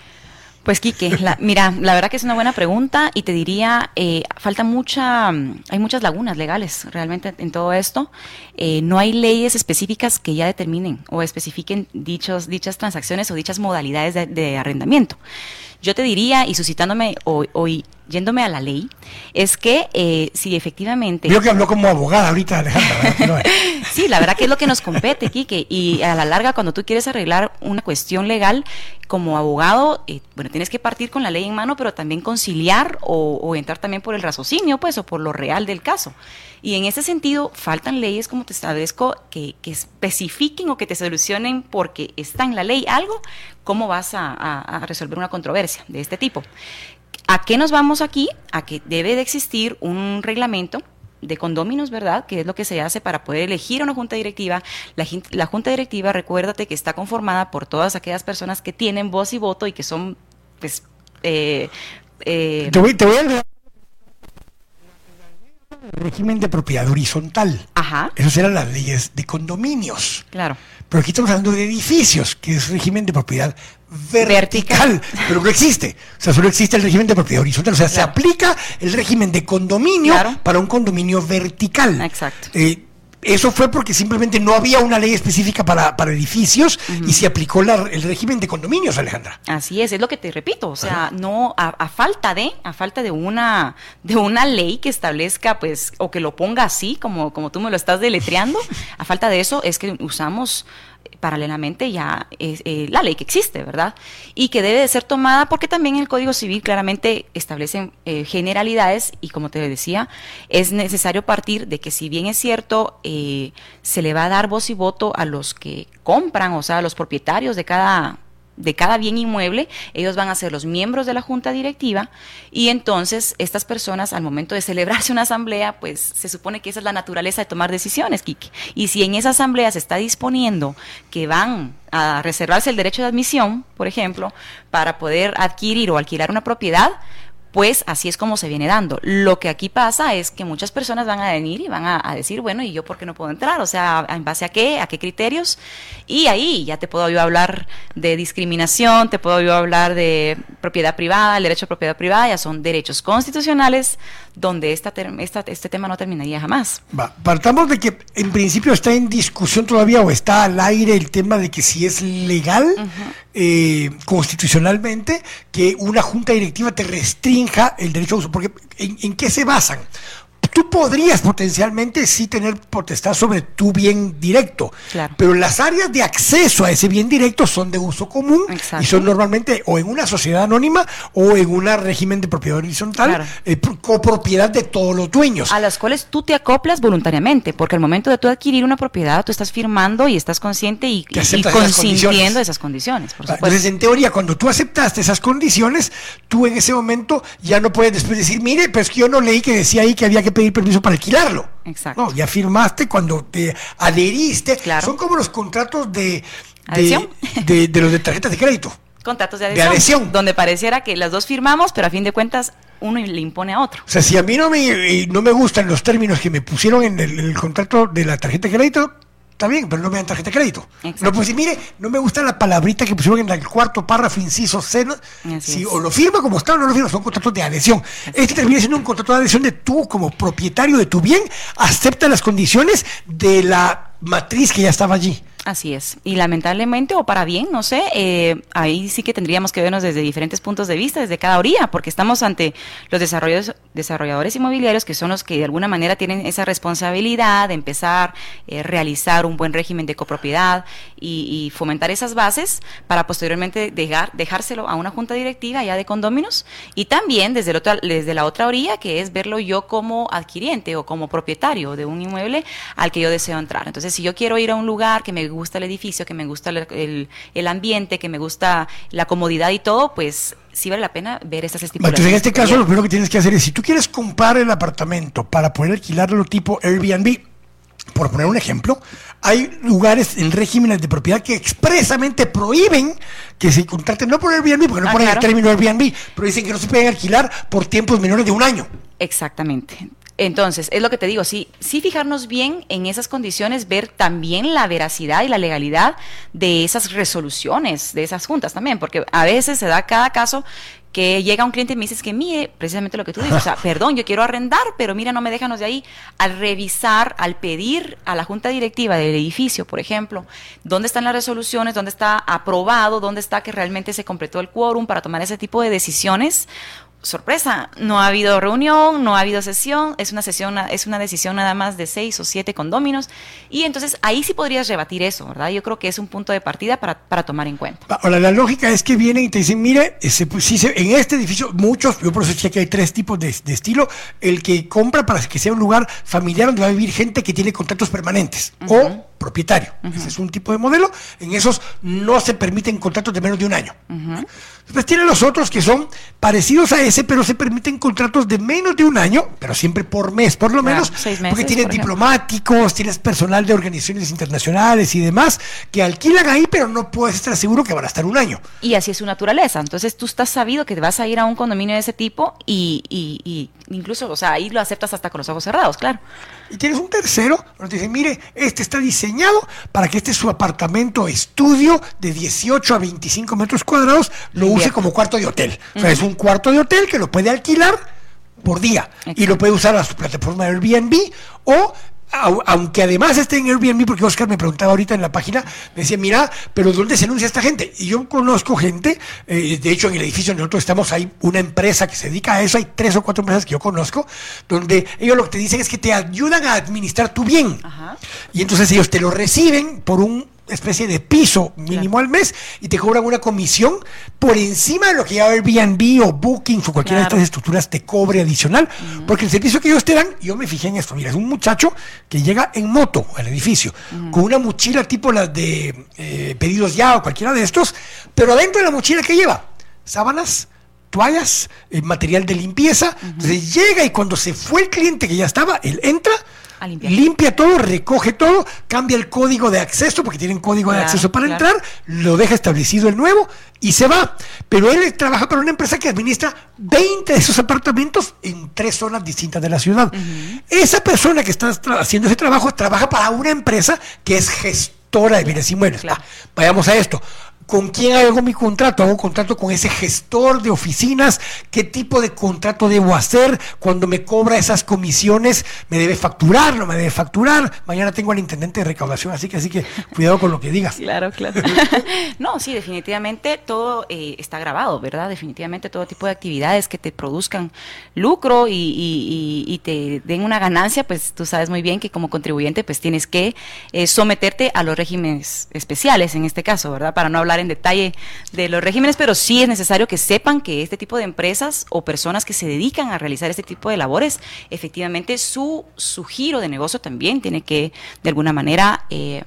Pues Quique, mira, la verdad que es una buena pregunta y te diría, eh, falta mucha, hay muchas lagunas legales realmente en todo esto. Eh, no hay leyes específicas que ya determinen o especifiquen dichos, dichas transacciones o dichas modalidades de arrendamiento. Yo te diría, y suscitándome hoy, yéndome a la ley, es que eh, si efectivamente... Yo que habló como abogada ahorita, Alejandra. sí, la verdad que es lo que nos compete, Quique, y a la larga cuando tú quieres arreglar una cuestión legal, como abogado, eh, bueno, tienes que partir con la ley en mano, pero también conciliar o, entrar también por el raciocinio, pues, o por lo real del caso. Y en ese sentido, faltan leyes, como te establezco, que, que especifiquen o que te solucionen porque está en la ley algo, cómo vas a, resolver una controversia de este tipo. ¿A qué nos vamos aquí? A que debe de existir un reglamento de condóminos, ¿verdad? Que es lo que se hace para poder elegir una junta directiva. La, junta directiva, recuérdate que está conformada por todas aquellas personas que tienen voz y voto y que son, pues, eh, eh, te, voy, te voy a régimen de propiedad horizontal. Ajá. Esas eran las leyes de condominios. Claro. Pero aquí estamos hablando de edificios, que es régimen de propiedad vertical, pero no existe. O sea, solo existe el régimen de propiedad horizontal. O sea, se aplica el régimen de condominio para un condominio vertical. Exacto. Eh, eso fue porque simplemente no había una ley específica para, para edificios y se aplicó el régimen de condominios, Alejandra. Así es, es lo que te repito, o sea, no a, falta de a falta de una de una ley que establezca pues o que lo ponga así como como tú me lo estás deletreando, a falta de eso es que usamos paralelamente ya es eh, la ley que existe, ¿verdad? Y que debe de ser tomada porque también el Código Civil claramente establece eh, generalidades y como te decía, es necesario partir de que si bien es cierto, eh, se le va a dar voz y voto a los que compran, o sea, a los propietarios de cada de cada bien inmueble, ellos van a ser los miembros de la junta directiva y entonces estas personas al momento de celebrarse una asamblea, pues se supone que esa es la naturaleza de tomar decisiones, Kiki. Y si en esa asamblea se está disponiendo que van a reservarse el derecho de admisión, por ejemplo, para poder adquirir o alquilar una propiedad, pues así es como se viene dando. Lo que aquí pasa es que muchas personas van a venir y van a, decir, bueno, ¿y yo por qué no puedo entrar? O sea, ¿en base a qué? ¿A qué criterios? Y ahí ya te puedo yo hablar de discriminación, te puedo yo hablar de propiedad privada, el derecho a propiedad privada, ya son derechos constitucionales donde esta, esta este tema no terminaría jamás. Va, partamos de que en principio está en discusión todavía o está al aire el tema de que si es legal eh, constitucionalmente que una junta directiva te el derecho a uso, porque en qué se basan? Tú podrías potencialmente sí tener potestad sobre tu bien directo, pero las áreas de acceso a ese bien directo son de uso común y son normalmente o en una sociedad anónima o en un régimen de propiedad horizontal, eh, copropiedad de todos los dueños. A las cuales tú te acoplas voluntariamente, porque al momento de tú adquirir una propiedad, tú estás firmando y estás consciente y, y consintiendo esas condiciones. Por Entonces, en teoría, cuando tú aceptaste esas condiciones, tú en ese momento ya no puedes después decir, mire, pero es que yo no leí que decía ahí que había que pedir permiso para alquilarlo. Exacto. No, ya firmaste cuando te adheriste. Son como los contratos de, de, de, los de tarjetas de crédito. Contratos de adhesión, Donde pareciera que las dos firmamos, pero a fin de cuentas uno le impone a otro. O sea, si a mí no me, no me gustan los términos que me pusieron en el contrato de la tarjeta de crédito, Está bien, pero no me dan tarjeta de crédito. No pues mire, no me gusta la palabrita que pusieron en el cuarto párrafo, inciso C. Si o lo firma como está o no lo firma, son contratos de adhesión. Este termina siendo un contrato de adhesión de tú, como propietario de tu bien, acepta las condiciones de la matriz que ya estaba allí. Así es. Y lamentablemente, o para bien, no sé, eh, ahí sí que tendríamos que vernos desde diferentes puntos de vista, desde cada orilla, porque estamos ante los desarrolladores, desarrolladores inmobiliarios que son los que de alguna manera tienen esa responsabilidad de empezar eh, realizar un buen régimen de copropiedad y, fomentar esas bases para posteriormente dejar, dejárselo a una junta directiva ya de condóminos y también desde, el otro, desde la otra orilla, que es verlo yo como adquiriente o como propietario de un inmueble al que yo deseo entrar. Entonces, si yo quiero ir a un lugar que me gusta el edificio, que me gusta el, el, ambiente, que me gusta la comodidad y todo, pues sí vale la pena ver estas estipulaciones. Entonces, en este caso, lo primero que tienes que hacer es, si tú quieres comprar el apartamento para poder alquilarlo tipo Airbnb, por poner un ejemplo, hay lugares en regímenes de propiedad que expresamente prohíben que se contraten, no por Airbnb, porque no ah, ponen el término Airbnb, pero dicen que no se pueden alquilar por tiempos menores de un año. Exactamente. Entonces, es lo que te digo, sí, sí fijarnos bien en esas condiciones, ver también la veracidad y la legalidad de esas resoluciones, de esas juntas también, porque a veces se da cada caso que llega un cliente y me dices que mire, precisamente lo que tú dices, o sea, perdón, yo quiero arrendar, pero mira, no me déjanos de ahí. Al revisar, al pedir a la junta directiva del edificio, por ejemplo, dónde están las resoluciones, dónde está aprobado, dónde está que realmente se completó el quórum para tomar ese tipo de decisiones, sorpresa, no ha habido reunión, no ha habido sesión, es una sesión, es una decisión nada más de seis o siete condóminos, y entonces ahí sí podrías rebatir eso, ¿verdad? Yo creo que es un punto de partida para, para tomar en cuenta. Ahora, la lógica es que vienen y te dicen, mire, ese, pues, sí, en este edificio, muchos, yo por eso decía que hay tres tipos de, estilo, el que compra para que sea un lugar familiar donde va a vivir gente que tiene contratos permanentes, o propietario. Ese es un tipo de modelo. En esos no se permiten contratos de menos de un año. Después tienen los otros que son parecidos a ese, pero se permiten contratos de menos de un año, pero siempre por mes, por lo menos, porque tienes diplomáticos, tienes personal de organizaciones internacionales y demás que alquilan ahí, pero no puedes estar seguro que van a estar un año. Y así es su naturaleza. Entonces tú estás sabido que te vas a ir a un condominio de ese tipo y, y incluso, o sea, ahí lo aceptas hasta con los ojos cerrados, claro. Y tienes un tercero, donde te dice, mire, este está diseñado para que este su apartamento estudio de 18 a 25 metros cuadrados lo use como cuarto de hotel. O sea, es un cuarto de hotel que lo puede alquilar por día y lo puede usar a su plataforma Airbnb o aunque además esté en Airbnb, porque Oscar me preguntaba ahorita en la página, me decía, mira, pero ¿dónde se anuncia esta gente? Y yo conozco gente, eh, de hecho en el edificio donde nosotros estamos hay una empresa que se dedica a eso, hay tres o cuatro empresas que yo conozco, donde ellos lo que te dicen es que te ayudan a administrar tu bien. Y entonces ellos te lo reciben por un especie de piso mínimo al mes y te cobran una comisión por encima de lo que ya Airbnb o Booking o cualquiera de estas estructuras te cobre adicional, porque el servicio que ellos te dan, yo me fijé en esto, mira, es un muchacho que llega en moto al edificio, con una mochila tipo la de eh, pedidos ya o cualquiera de estos, pero adentro de la mochila que lleva, sábanas, toallas, eh, material de limpieza, entonces llega y cuando se fue el cliente que ya estaba, él entra, limpia todo, recoge todo, cambia el código de acceso, porque tienen código de acceso para entrar, lo deja establecido el nuevo y se va. Pero él trabaja para una empresa que administra 20 de esos apartamentos en tres zonas distintas de la ciudad. Esa persona que está haciendo ese trabajo trabaja para una empresa que es gestora de bienes inmuebles. Ah, vayamos a esto. ¿Con quién hago mi contrato? Hago un contrato con ese gestor de oficinas. ¿Qué tipo de contrato debo hacer? Cuando me cobra esas comisiones, ¿me debe facturar? ¿No me debe facturar? Mañana tengo al intendente de recaudación, así que así que cuidado con lo que digas. Claro, claro. no, sí, definitivamente todo eh, está grabado, ¿verdad? Definitivamente todo tipo de actividades que te produzcan lucro y, te den una ganancia, pues tú sabes muy bien que como contribuyente pues tienes que eh, someterte a los regímenes especiales en este caso, ¿verdad? Para no hablar en detalle de los regímenes, pero sí es necesario que sepan que este tipo de empresas o personas que se dedican a realizar este tipo de labores, efectivamente su, su giro de negocio también tiene que, de alguna manera, eh,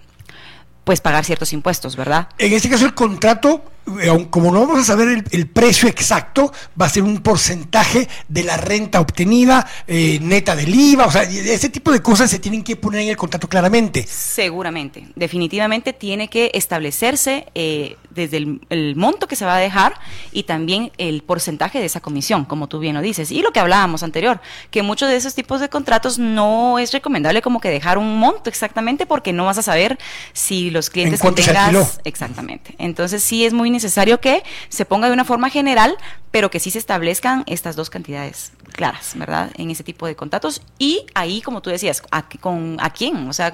pues pagar ciertos impuestos, ¿verdad? En este caso el contrato como no vamos a saber el, precio exacto, va a ser un porcentaje de la renta obtenida, eh, neta del IVA, o sea, ese tipo de cosas se tienen que poner en el contrato claramente. Seguramente, definitivamente tiene que establecerse eh, desde el, monto que se va a dejar y también el porcentaje de esa comisión, como tú bien lo dices. Y lo que hablábamos anterior, que muchos de esos tipos de contratos no es recomendable como que dejar un monto exactamente porque no vas a saber si los clientes que tengas... Exactamente. Entonces sí es muy necesario que se ponga de una forma general, pero que sí se establezcan estas dos cantidades claras, ¿verdad? En ese tipo de contratos. Y ahí, como tú decías, ¿a, con, ¿a quién? O sea,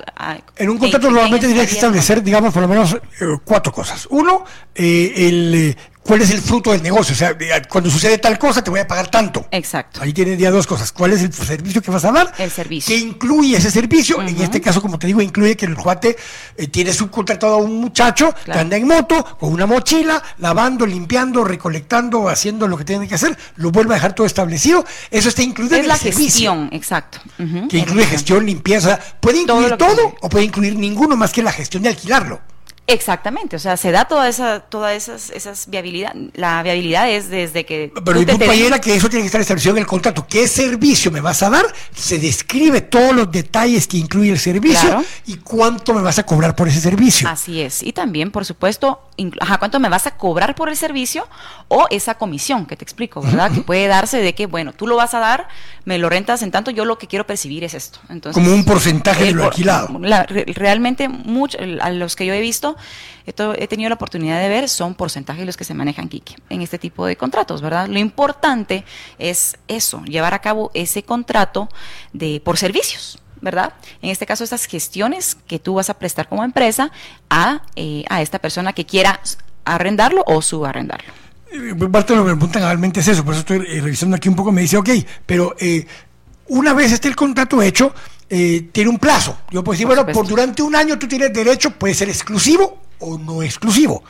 en un contrato normalmente tendría que establecer, digamos, por lo menos eh, cuatro cosas. Uno, eh, el eh, cuál es el fruto del negocio. O sea, cuando sucede tal cosa, te voy a pagar tanto. Exacto. Ahí tienes ya dos cosas. ¿Cuál es el servicio que vas a dar? El servicio. ¿Qué incluye ese servicio? En este caso, como te digo, incluye que el cuate eh, tiene subcontratado a un muchacho que anda en moto, con una mochila, lavando, limpiando, recolectando, haciendo lo que tiene que hacer, lo vuelve a dejar todo establecido. Eso está incluido en el la gestión, exacto. Que incluye gestión, limpieza. Puede incluir todo o puede incluir ninguno más que la gestión de alquilarlo. Exactamente, o sea, se da toda esa, toda esas, esas viabilidad. La viabilidad es desde que. Pero mi compañera que eso tiene que estar establecido en el contrato. ¿Qué servicio me vas a dar? Se describe todos los detalles que incluye el servicio y cuánto me vas a cobrar por ese servicio. Así es. Y también, por supuesto, ajá, cuánto me vas a cobrar por el servicio o esa comisión que te explico, ¿verdad? Que puede darse de que, bueno, tú lo vas a dar, me lo rentas en tanto, yo lo que quiero percibir es esto. Entonces, Como un porcentaje de lo alquilado. realmente, mucho, a los que yo he visto he tenido la oportunidad de ver son porcentajes los que se manejan, Kiki, en este tipo de contratos, ¿verdad? Lo importante es eso, llevar a cabo ese contrato de por servicios. ¿verdad? En este caso, estas gestiones que tú vas a prestar como empresa a, eh, a esta persona que quiera arrendarlo o subarrendarlo. Eh, parte de lo que me preguntan realmente es eso, por eso estoy eh, revisando aquí un poco, me dice, ok, pero una vez esté el contrato hecho, eh, tiene un plazo. Yo puedo decir, bueno, por durante un año tú tienes derecho, puede ser exclusivo o no exclusivo.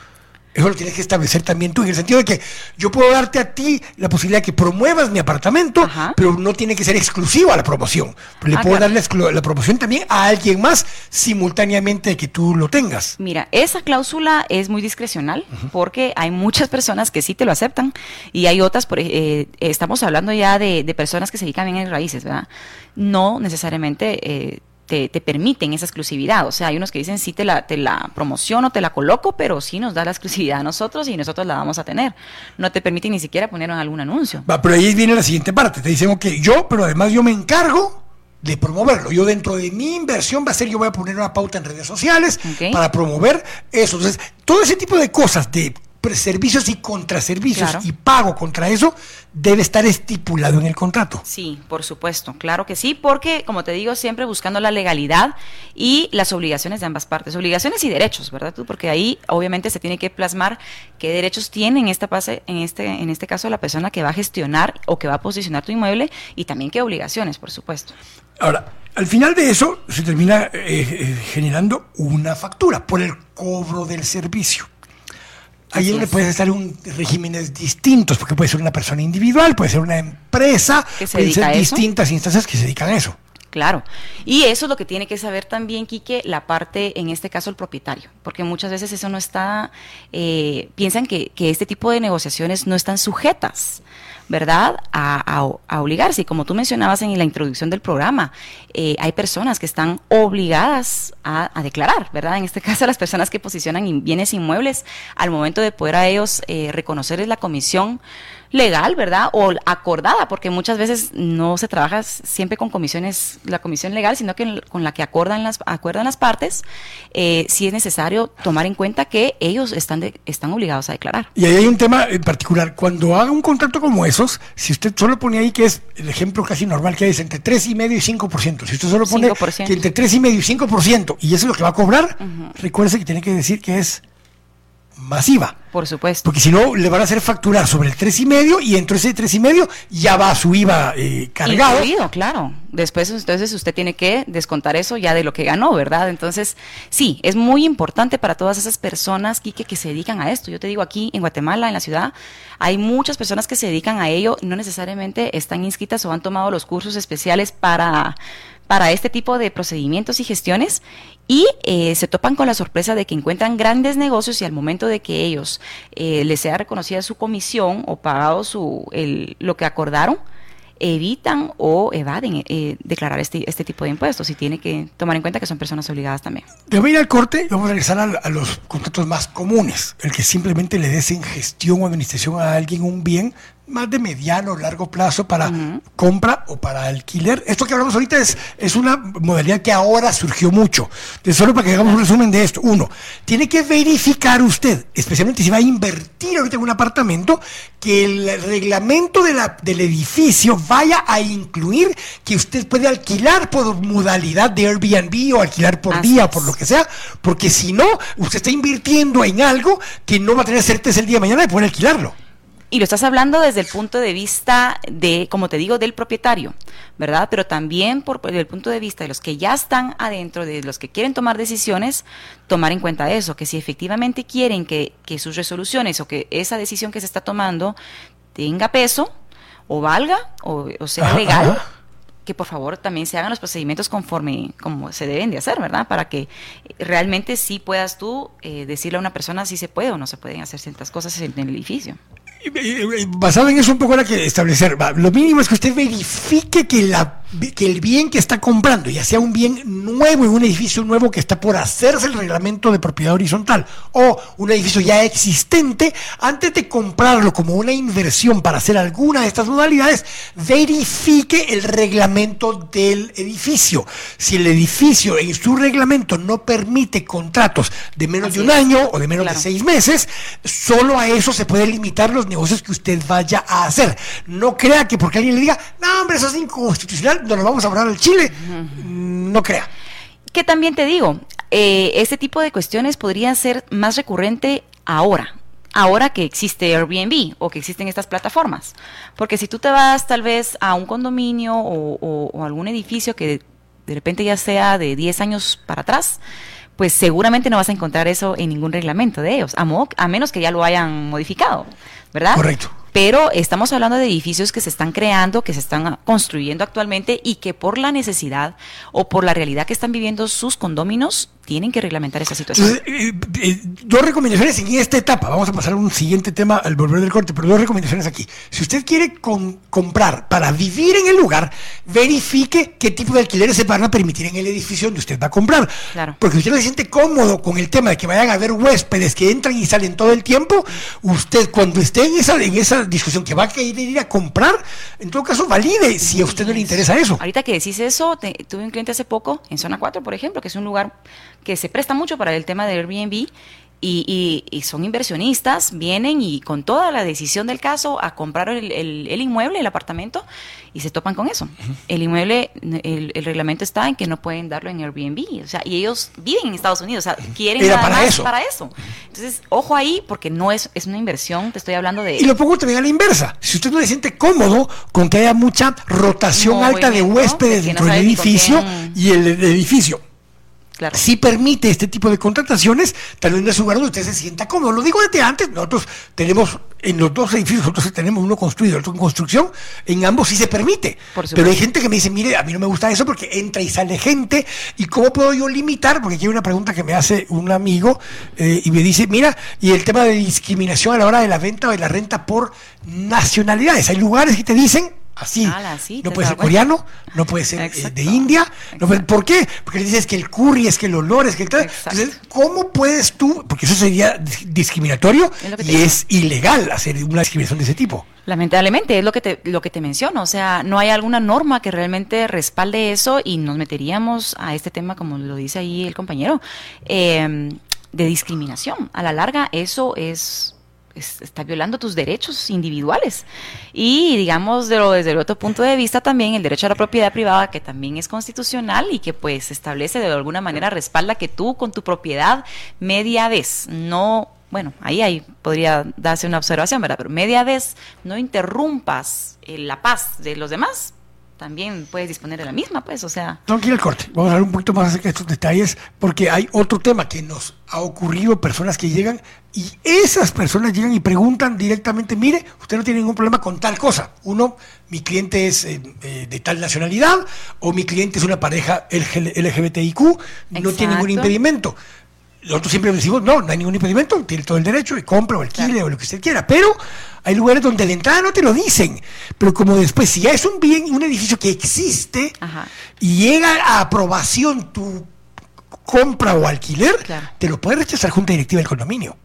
Eso lo tienes que establecer también tú, en el sentido de que yo puedo darte a ti la posibilidad de que promuevas mi apartamento, pero no tiene que ser exclusivo a la promoción. Le ah, puedo dar la, promoción también a alguien más simultáneamente que tú lo tengas. Mira, esa cláusula es muy discrecional porque hay muchas personas que sí te lo aceptan y hay otras, por, eh, estamos hablando ya de, personas que se dedican bien en raíces, ¿verdad? No necesariamente... Eh, te, permiten esa exclusividad. O sea, hay unos que dicen, sí te la, te la promociono, te la coloco, pero sí nos da la exclusividad a nosotros y nosotros la vamos a tener. No te permiten ni siquiera poner en algún anuncio. Va, pero ahí viene la siguiente parte. Te dicen, ok, yo, pero además yo me encargo de promoverlo. Yo dentro de mi inversión va a ser, yo voy a poner una pauta en redes sociales para promover eso. Entonces, todo ese tipo de cosas de servicios y contraservicios y pago contra eso debe estar estipulado en el contrato. Sí, por supuesto, claro que sí, porque como te digo, siempre buscando la legalidad y las obligaciones de ambas partes, obligaciones y derechos, ¿verdad? Porque ahí obviamente se tiene que plasmar qué derechos tiene en esta fase, en este en este caso la persona que va a gestionar o que va a posicionar tu inmueble y también qué obligaciones, por supuesto. Ahora, al final de eso se termina eh, eh, generando una factura por el cobro del servicio. Ahí le puedes estar un regímenes distintos, porque puede ser una persona individual, puede ser una empresa, puede ser distintas instancias que se dedican a eso. Claro. Y eso es lo que tiene que saber también, Quique, la parte, en este caso, el propietario. Porque muchas veces eso no está, eh, piensan que, que, este tipo de negociaciones no están sujetas ¿verdad?, a, obligarse. Y como tú mencionabas en la introducción del programa, eh, hay personas que están obligadas a, declarar, ¿verdad? En este caso, las personas que posicionan bienes inmuebles, al momento de poder a ellos eh, reconocerles la comisión legal, ¿verdad? O acordada, porque muchas veces no se trabaja siempre con comisiones, la comisión legal, sino que con la que acuerdan las, acuerdan las partes, eh, sí es necesario tomar en cuenta que ellos están, están obligados a declarar. Y ahí hay un tema en particular, cuando haga un contrato como esos, si usted solo pone ahí que es el ejemplo casi normal que hay es entre 3,5 y 5%, si usted solo pone que entre 3,5 y 5%, y eso es lo que va a cobrar, recuerde que tiene que decir que es masiva. Por supuesto. Porque si no, le van a hacer facturar sobre el tres y medio y entre ese tres y medio ya va su IVA eh, cargado. Incluido, claro. Después, entonces, usted tiene que descontar eso ya de lo que ganó, ¿verdad? Entonces, sí, es muy importante para todas esas personas, Quique, que se dedican a esto. Yo te digo, aquí en Guatemala, en la ciudad, hay muchas personas que se dedican a ello, no necesariamente están inscritas o han tomado los cursos especiales para para este tipo de procedimientos y gestiones y eh, se topan con la sorpresa de que encuentran grandes negocios y al momento de que ellos eh, les sea reconocida su comisión o pagado su, el, lo que acordaron, evitan o evaden eh, declarar este, este tipo de impuestos y tiene que tomar en cuenta que son personas obligadas también. Debo ir al corte vamos a regresar a, los contratos más comunes, el que simplemente le des en gestión o administración a alguien un bien más de mediano o largo plazo para compra o para alquiler. Esto que hablamos ahorita es, es una modalidad que ahora surgió mucho. Solo para que hagamos un resumen de esto. Uno, tiene que verificar usted, especialmente si va a invertir ahorita en un apartamento, que el reglamento de la, del edificio vaya a incluir que usted puede alquilar por modalidad de Airbnb o alquilar por día o por lo que sea, porque si no, usted está invirtiendo en algo que no va a tener certeza el día de mañana de poder alquilarlo. Y lo estás hablando desde el punto de vista de, como te digo, del propietario, ¿verdad? Pero también por, desde el punto de vista de los que ya están adentro, de los que quieren tomar decisiones, tomar en cuenta eso, que si efectivamente quieren que, que sus resoluciones o que esa decisión que se está tomando tenga peso o valga o, sea legal que por favor también se hagan los procedimientos conforme como se deben de hacer, ¿verdad? Para que realmente sí puedas tú eh, decirle a una persona si se puede o no se pueden hacer ciertas cosas en el edificio. Basado en eso un poco hay que establecer, lo mínimo es que usted verifique que, la, que el bien que está comprando, ya sea un bien nuevo en un edificio nuevo que está por hacerse el reglamento de propiedad horizontal o un edificio ya existente, antes de comprarlo como una inversión para hacer alguna de estas modalidades, verifique el reglamento del edificio. Si el edificio en su reglamento no permite contratos de menos de un año o de menos de seis meses, solo a eso se puede limitar los negocios que usted vaya a hacer. No crea que porque alguien le diga, no, hombre, eso es inconstitucional, no lo vamos a hablar al Chile. No crea. Que también te digo, eh, este tipo de cuestiones podría ser más recurrente ahora, ahora que existe Airbnb o que existen estas plataformas. Porque si tú te vas tal vez a un condominio o, o algún edificio que de repente ya sea de 10 años para atrás, pues seguramente no vas a encontrar eso en ningún reglamento de ellos, a, a menos que ya lo hayan modificado, ¿verdad? Correcto. Pero estamos hablando de edificios que se están creando, que se están construyendo actualmente y que por la necesidad o por la realidad que están viviendo sus condóminos tienen que reglamentar esa situación. Eh, eh, dos recomendaciones en esta etapa. Vamos a pasar a un siguiente tema al volver del corte, pero dos recomendaciones aquí. Si usted quiere comprar para vivir en el lugar, verifique qué tipo de alquileres se van a permitir en el edificio donde usted va a comprar. Claro. Porque usted no se siente cómodo con el tema de que vayan a haber huéspedes que entran y salen todo el tiempo. Usted, cuando esté en esa, en esa discusión que va a querer ir a comprar, en todo caso, valide si a usted no le interesa eso. Ahorita que decís eso, tuve un cliente hace poco en Zona 4, por ejemplo, que es un lugar que se presta mucho para el tema de Airbnb Y, y, son inversionistas, vienen y con toda la decisión del caso a comprar el, el, inmueble, el apartamento, y se topan con eso. El inmueble, el, reglamento está en que no pueden darlo en Airbnb, o sea, y ellos viven en Estados Unidos, o sea, quieren nada para eso. para eso. Entonces, ojo ahí, porque no es, es una inversión, te estoy hablando de... Y lo pongo también a la inversa. Si usted no se siente cómodo con que haya mucha rotación alta de huéspedes dentro del edificio y el edificio si permite este tipo de contrataciones, tal vez no es un lugar donde usted se sienta cómodo. Lo digo desde antes, nosotros tenemos en los dos edificios, nosotros tenemos uno construido, otro en construcción, en ambos sí se permite. Pero hay gente que me dice, mire, a mí no me gusta eso porque entra y sale gente, ¿y cómo puedo yo limitar? Porque aquí hay una pregunta que me hace un amigo eh, y me dice, mira, y el tema de discriminación a la hora de la venta o de la renta por nacionalidades. Hay lugares que te dicen, así. no puede ser coreano, no puede ser eh, de India. No ¿Por qué? Porque le dices que el curry, es que el olor, es que el Entonces, ¿cómo puedes tú? Porque eso sería discriminatorio y es ilegal hacer una discriminación de ese tipo. Lamentablemente, es lo que te, lo que te menciono. O sea, no hay alguna norma que realmente respalde eso y nos meteríamos a este tema, como lo dice ahí el compañero, eh, de discriminación. A la larga, eso es está violando tus derechos individuales. Y digamos, de lo, desde el otro punto de vista también, el derecho a la propiedad privada, que también es constitucional y que pues establece de alguna manera, respalda que tú con tu propiedad media vez, no, bueno, ahí, ahí podría darse una observación, ¿verdad? Pero media vez no interrumpas eh, la paz de los demás, también puedes disponer de la misma, pues, o sea. No, aquí el corte. Vamos a hablar un poquito más acerca de estos detalles, porque hay otro tema que nos ha ocurrido, personas que llegan y esas personas llegan y preguntan directamente, mire, usted no tiene ningún problema con tal cosa. Uno, mi cliente es eh, eh, de tal nacionalidad, o mi cliente es una pareja LGBTIQ, no tiene ningún impedimento. Nosotros siempre decimos, no, no hay ningún impedimento, tiene todo el derecho de compra o alquile o lo que usted quiera, pero hay lugares donde de entrada no te lo dicen, pero como después, si ya es un bien, un edificio que existe y llega a aprobación tu compra o alquiler, te lo puede rechazar junta directiva del condominio.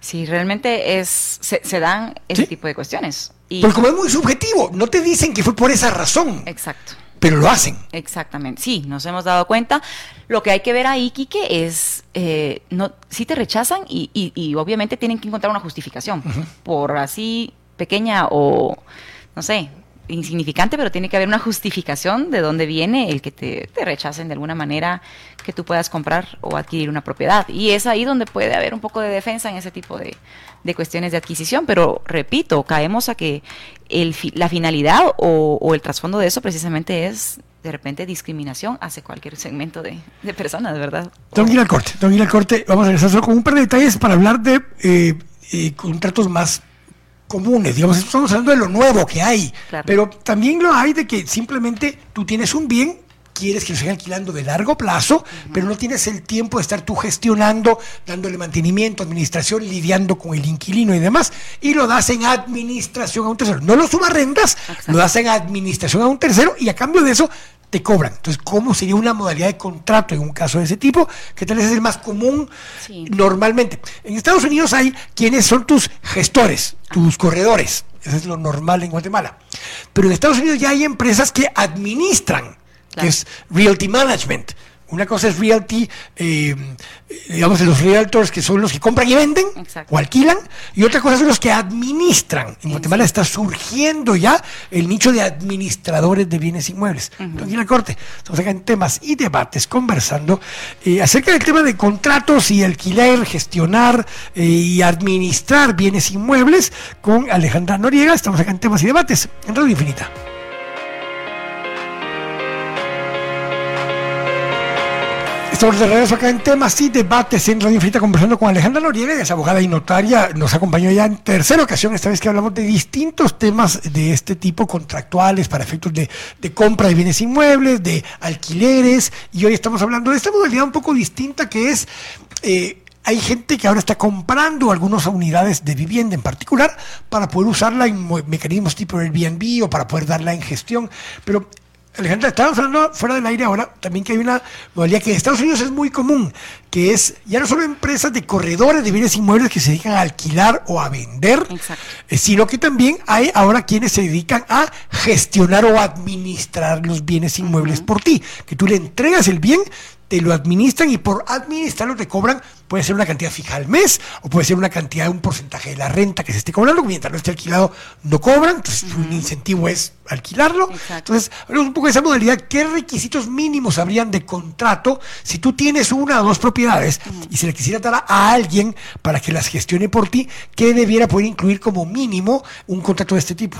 Sí, realmente es se, dan ese tipo de cuestiones. Y... Porque como es muy subjetivo, no te dicen que fue por esa razón. Exacto pero lo hacen. Exactamente, sí, nos hemos dado cuenta. Lo que hay que ver ahí, Quique, es, eh, no, si te rechazan y, y, obviamente tienen que encontrar una justificación, por así pequeña o, no sé, insignificante, pero tiene que haber una justificación de dónde viene el que te, rechacen de alguna manera que tú puedas comprar o adquirir una propiedad. Y es ahí donde puede haber un poco de defensa en ese tipo de, cuestiones de adquisición. Pero repito, caemos a que el, la finalidad o, el trasfondo de eso precisamente es de repente discriminación hacia cualquier segmento de, personas, ¿verdad? Don ir al corte, don ir al corte. Vamos a regresar con un par de detalles para hablar de eh, eh, contratos más comunes, digamos, estamos hablando de lo nuevo que hay, pero también lo hay de que simplemente tú tienes un bien, quieres que lo siga alquilando de largo plazo, pero no tienes el tiempo de estar tú gestionando, dándole mantenimiento, administración, lidiando con el inquilino y demás, y lo das en administración a un tercero. No lo subarrendas, lo das en administración a un tercero y a cambio de eso te cobran. Entonces, ¿cómo sería una modalidad de contrato en un caso de ese tipo? Que tal vez es el más común normalmente. En Estados Unidos hay quienes son tus gestores, tus corredores. Eso es lo normal en Guatemala. Pero en Estados Unidos ya hay empresas que administran, que es Realty Management. Una cosa es realty, eh, digamos, de los realtors que son los que compran y venden o alquilan, y otra cosa son los que administran. En Guatemala está surgiendo ya el nicho de administradores de bienes inmuebles. Aquí en la Corte estamos acá en temas y debates conversando eh, acerca del tema de contratos y alquiler, gestionar eh, y administrar bienes inmuebles con Alejandra Noriega. Estamos acá en temas y debates en Radio Infinita. Estamos de regreso acá en temas y debates en Radio Infinita conversando con Alejandra Noriega, que es abogada y notaria. Nos acompañó ya en tercera ocasión, esta vez que hablamos de distintos temas de este tipo, contractuales para efectos de, compra de bienes inmuebles, de alquileres. Y hoy estamos hablando de esta modalidad un poco distinta que es... Eh, hay gente que ahora está comprando algunas unidades de vivienda en particular para poder usarla en mecanismos tipo Airbnb o para poder darla en gestión. Pero Alejandra, estábamos hablando fuera del aire ahora también que hay una modalidad que en Estados Unidos es muy común, que es ya no solo empresas de corredores de bienes inmuebles que se dedican a alquilar o a vender, eh, sino que también hay ahora quienes se dedican a gestionar o administrar los bienes inmuebles por ti, que tú le entregas el bien, te lo administran y por administrarlo te cobran, puede ser una cantidad fija al mes o puede ser una cantidad, un porcentaje de la renta que se esté cobrando, mientras no esté alquilado no cobran, entonces un incentivo es alquilarlo. Entonces, hablamos un poco de esa modalidad, ¿qué requisitos mínimos habrían de contrato si tú tienes una o dos propiedades y se le quisiera dar a alguien para que las gestione por ti, qué debiera poder incluir como mínimo un contrato de este tipo?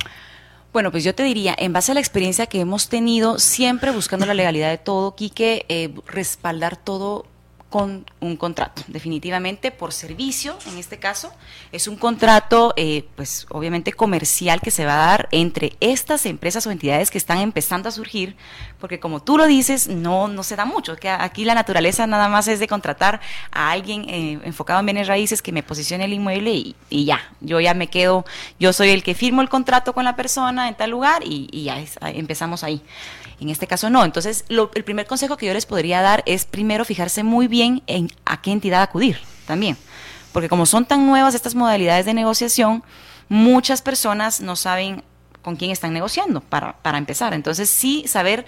Bueno, pues yo te diría, en base a la experiencia que hemos tenido, siempre buscando la legalidad de todo, Quique, eh, respaldar todo con un contrato, definitivamente por servicio, en este caso, es un contrato, eh, pues obviamente comercial que se va a dar entre estas empresas o entidades que están empezando a surgir, porque como tú lo dices, no, no se da mucho, que aquí la naturaleza nada más es de contratar a alguien eh, enfocado en bienes raíces que me posicione el inmueble y, ya, yo ya me quedo, yo soy el que firmo el contrato con la persona en tal lugar y, y ya empezamos ahí. En este caso no. Entonces, el primer consejo que yo les podría dar es primero fijarse muy bien en a qué entidad acudir también. Porque como son tan nuevas estas modalidades de negociación, muchas personas no saben con quién están negociando para, para empezar. Entonces, sí saber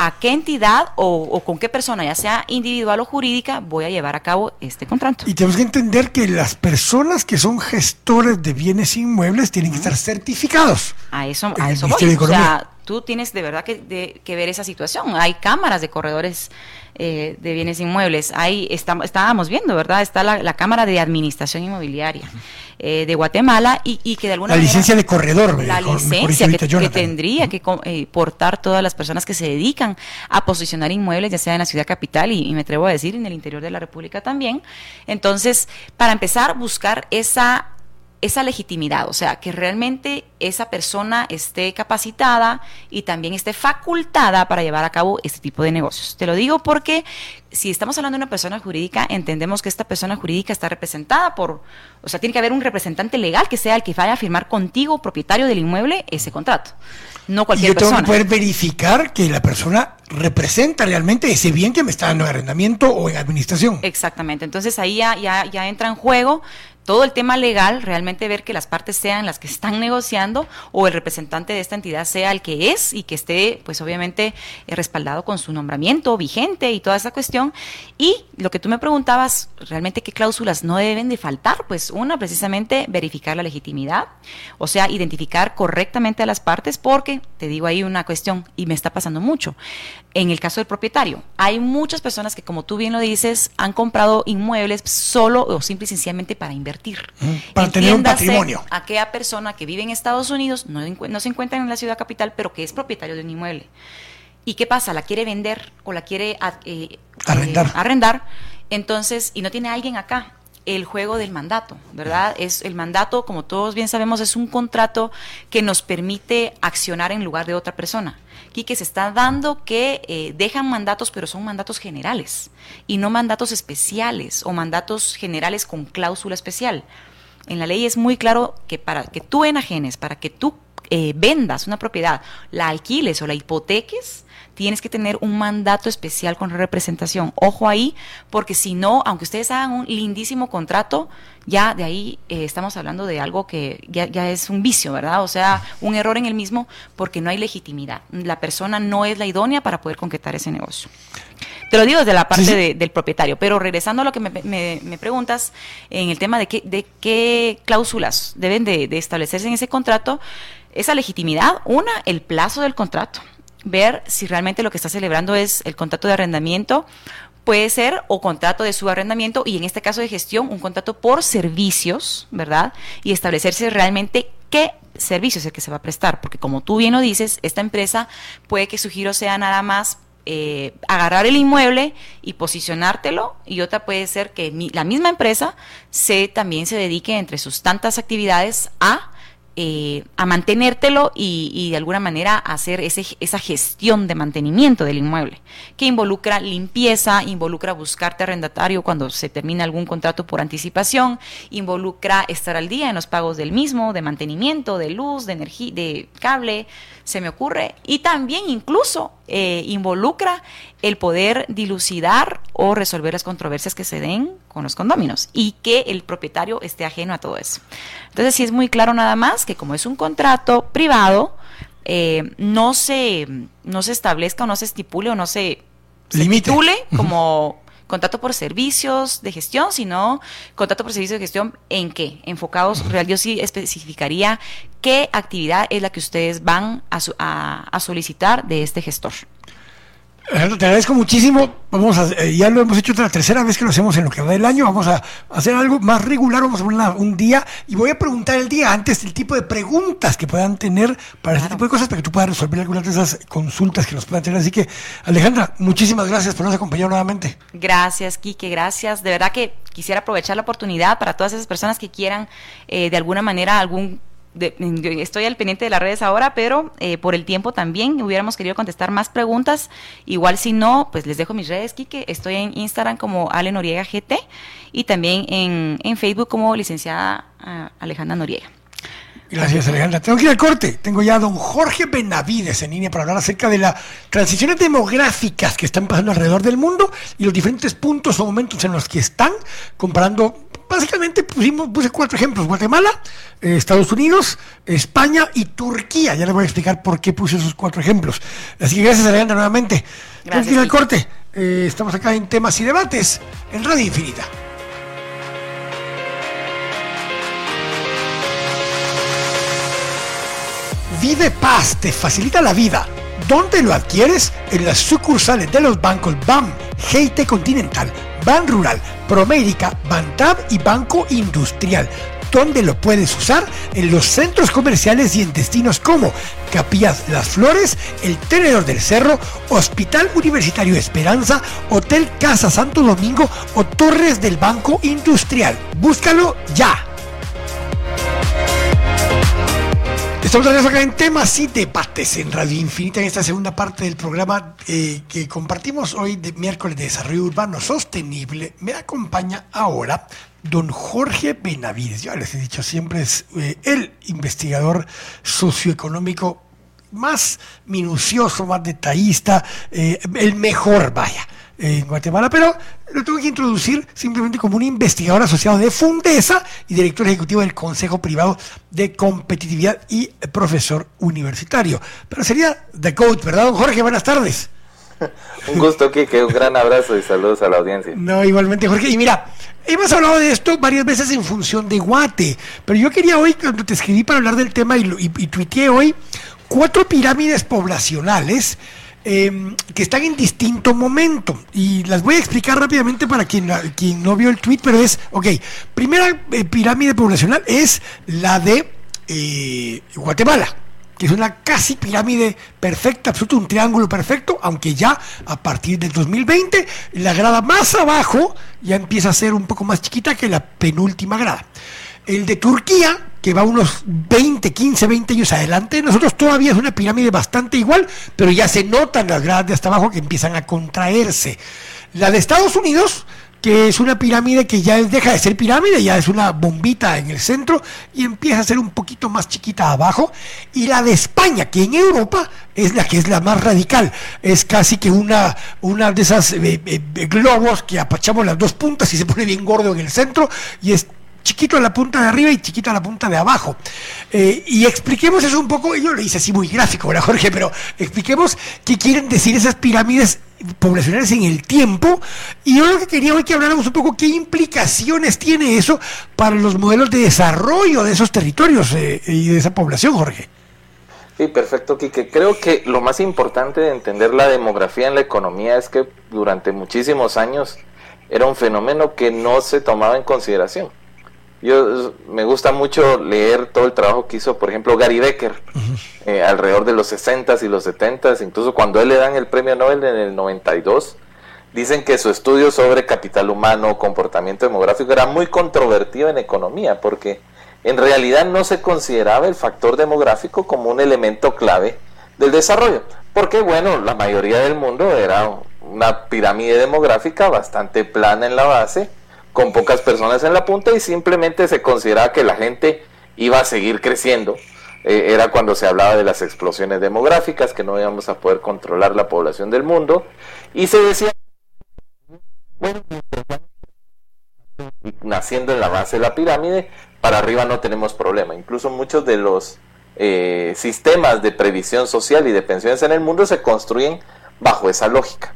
a qué entidad o, con qué persona, ya sea individual o jurídica, voy a llevar a cabo este contrato. Y tenemos que entender que las personas que son gestores de bienes inmuebles tienen que estar certificados. A eso, a eso voy. O sea, tú tienes de verdad que, ver esa situación. Hay cámaras de corredores eh, de bienes inmuebles. Ahí estábamos viendo, ¿verdad? Está la, Cámara de Administración Inmobiliaria eh, de Guatemala y, que de alguna la licencia de corredor. La licencia que, tendría que eh, portar todas las personas que se dedican a posicionar inmuebles, ya sea en la ciudad capital y, y me atrevo a decir en el interior de la República también. Entonces, para empezar, buscar esa esa legitimidad, o sea, que realmente esa persona esté capacitada y también esté facultada para llevar a cabo este tipo de negocios. Te lo digo porque si estamos hablando de una persona jurídica, entendemos que esta persona jurídica está representada por, o sea, tiene que haber un representante legal que sea el que vaya a firmar contigo, propietario del inmueble, ese contrato. No cualquier persona. yo tengo que poder verificar que la persona representa realmente ese bien que me está dando en arrendamiento o en administración. Exactamente. Entonces ahí ya, ya, ya entra en juego todo el tema legal, realmente ver que las partes sean las que están negociando o el representante de esta entidad sea el que es y que esté, pues obviamente, eh, respaldado con su nombramiento vigente y toda esa cuestión. Y lo que tú me preguntabas, realmente qué cláusulas no deben de faltar, pues una, precisamente verificar la legitimidad, o sea, identificar correctamente a las partes, porque te digo ahí una cuestión y me está pasando mucho. En el caso del propietario, hay muchas personas que, como tú bien lo dices, han comprado inmuebles solo o simple y sencillamente para invertir. Para tener un patrimonio. Aquella persona que vive en Estados Unidos, no, no se encuentra en la ciudad capital, pero que es propietario de un inmueble. ¿Y qué pasa? ¿La quiere vender o la quiere eh, arrendar. Eh, arrendar? Entonces, y no tiene alguien acá el juego del mandato, ¿verdad? Es el mandato, como todos bien sabemos, es un contrato que nos permite accionar en lugar de otra persona. Aquí que se está dando que eh, dejan mandatos, pero son mandatos generales y no mandatos especiales o mandatos generales con cláusula especial. En la ley es muy claro que para que tú enajenes, para que tú eh, vendas una propiedad, la alquiles o la hipoteques, tienes que tener un mandato especial con representación. Ojo ahí, porque si no, aunque ustedes hagan un lindísimo contrato, ya de ahí eh, estamos hablando de algo que ya, es un vicio, ¿verdad? O sea, un error en el mismo porque no hay legitimidad. La persona no es la idónea para poder concretar ese negocio. Te lo digo desde la parte del propietario, pero regresando a lo que me, preguntas en el tema de qué, de qué cláusulas deben de establecerse en ese contrato, esa legitimidad, una, el plazo del contrato, ver si realmente lo que está celebrando es el contrato de arrendamiento, puede ser o contrato de subarrendamiento y en este caso de gestión un contrato por servicios, ¿verdad? Y establecerse realmente qué servicio es el que se va a prestar, porque como tú bien lo dices, esta empresa puede que su giro sea nada más eh, agarrar el inmueble y posicionártelo y otra puede ser que la misma empresa se también se dedique entre sus tantas actividades a eh, a mantenértelo y, de alguna manera hacer ese, esa gestión de mantenimiento del inmueble, que involucra limpieza, involucra buscarte arrendatario cuando se termina algún contrato por anticipación, involucra estar al día en los pagos del mismo, de mantenimiento, de luz, de energía, de cable, se me ocurre, y también incluso eh, involucra el poder dilucidar o resolver las controversias que se den con los condóminos y que el propietario esté ajeno a todo eso. Entonces, sí es muy claro nada más que como es un contrato privado, eh, no, se, no se establezca o no se estipule o no se se titule como contrato por servicios de gestión, sino contrato por servicios de gestión en qué? Enfocados, real, yo sí especificaría qué actividad es la que ustedes van a solicitar de este gestor. Te agradezco muchísimo. Vamos a, eh, ya lo hemos hecho la tercera vez que lo hacemos en lo que va del año. Vamos a hacer algo más regular. Vamos a poner un día y voy a preguntar el día antes el tipo de preguntas que puedan tener para este tipo de cosas para que tú puedas resolver algunas de esas consultas que nos puedan tener. Así que, Alejandra, muchísimas gracias por nos acompañar nuevamente. Gracias, Quique, gracias. De verdad que quisiera aprovechar la oportunidad para todas esas personas que quieran eh, de alguna manera algún estoy al pendiente de las redes ahora, pero eh, por el tiempo también hubiéramos querido contestar más preguntas. Igual si no, pues les dejo mis redes, Kike. Estoy en Instagram como Ale Noriega GT y también en, en Facebook como licenciada ah, Alejandra Noriega. Gracias, Alejandra. Tengo que ir al corte. Tengo ya a don Jorge Benavides en línea para hablar acerca de las transiciones demográficas que están pasando alrededor del mundo y los diferentes puntos o momentos en los que están comparando básicamente pusimos, puse cuatro ejemplos, Guatemala, eh, Estados Unidos, España y Turquía. Ya les voy a explicar por qué puse esos cuatro ejemplos. Así que gracias, Alejandra, nuevamente. Gracias. al corte. Eh, estamos acá en temas y debates en Radio Infinita. Vive Paz te facilita la vida. ¿Dónde lo adquieres? En las sucursales de los bancos BAM, GT Continental, BAN Rural, Promérica, Bantab y Banco Industrial. ¿Dónde lo puedes usar? En los centros comerciales y en destinos como Capillas Las Flores, El Tenedor del Cerro, Hospital Universitario Esperanza, Hotel Casa Santo Domingo o Torres del Banco Industrial. Búscalo ya. Estamos acá en temas y debates en Radio Infinita en esta segunda parte del programa eh, que compartimos hoy de miércoles de desarrollo urbano sostenible. Me acompaña ahora don Jorge Benavides. Yo les he dicho siempre es eh, el investigador socioeconómico más minucioso, más detallista, eh, el mejor, vaya en Guatemala, pero lo tengo que introducir simplemente como un investigador asociado de Fundesa y director ejecutivo del Consejo Privado de Competitividad y profesor universitario. Pero sería The Coach, ¿verdad, don Jorge? Buenas tardes. un gusto, Kike, un gran abrazo y saludos a la audiencia. No, igualmente, Jorge. Y mira, hemos hablado de esto varias veces en función de Guate, pero yo quería hoy, cuando te escribí para hablar del tema y, y, y tuiteé hoy, cuatro pirámides poblacionales Em, que están en distinto momento. Y las voy a explicar rápidamente para quien, quien no vio el tweet, pero es, ok, primera eh, pirámide poblacional es la de eh, Guatemala que es una casi pirámide perfecta, absoluto, un triángulo perfecto, aunque ya a partir del 2020 la grada más abajo ya empieza a ser un poco más chiquita que la penúltima grada. El de Turquía, que va unos 20, 15, 20 años adelante, nosotros todavía es una pirámide bastante igual, pero ya se notan las gradas de hasta abajo que empiezan a contraerse. La de Estados Unidos, que es una pirámide que ya deja de ser pirámide, ya es una bombita en el centro y empieza a ser un poquito más chiquita abajo. Y la de España, que en Europa es la que es la más radical, es casi que una, una de esas eh, eh, globos que apachamos las dos puntas y se pone bien gordo en el centro y es chiquito a la punta de arriba y chiquito a la punta de abajo. Eh, y expliquemos eso un poco, yo lo hice así muy gráfico, ¿verdad, Jorge? Pero expliquemos qué quieren decir esas pirámides poblacionales en el tiempo. Y yo lo que quería hoy que habláramos un poco qué implicaciones tiene eso para los modelos de desarrollo de esos territorios eh, y de esa población, Jorge. Sí, perfecto, Quique. Creo que lo más importante de entender la demografía en la economía es que durante muchísimos años era un fenómeno que no se tomaba en consideración. Yo me gusta mucho leer todo el trabajo que hizo, por ejemplo, Gary Becker, eh, alrededor de los 60s y los 70s, incluso cuando él le dan el premio Nobel en el 92, dicen que su estudio sobre capital humano, comportamiento demográfico, era muy controvertido en economía, porque en realidad no se consideraba el factor demográfico como un elemento clave del desarrollo, porque bueno, la mayoría del mundo era una pirámide demográfica bastante plana en la base, con pocas personas en la punta y simplemente se consideraba que la gente iba a seguir creciendo. Eh, era cuando se hablaba de las explosiones demográficas, que no íbamos a poder controlar la población del mundo. Y se decía, naciendo en la base de la pirámide, para arriba no tenemos problema. Incluso muchos de los eh, sistemas de previsión social y de pensiones en el mundo se construyen bajo esa lógica.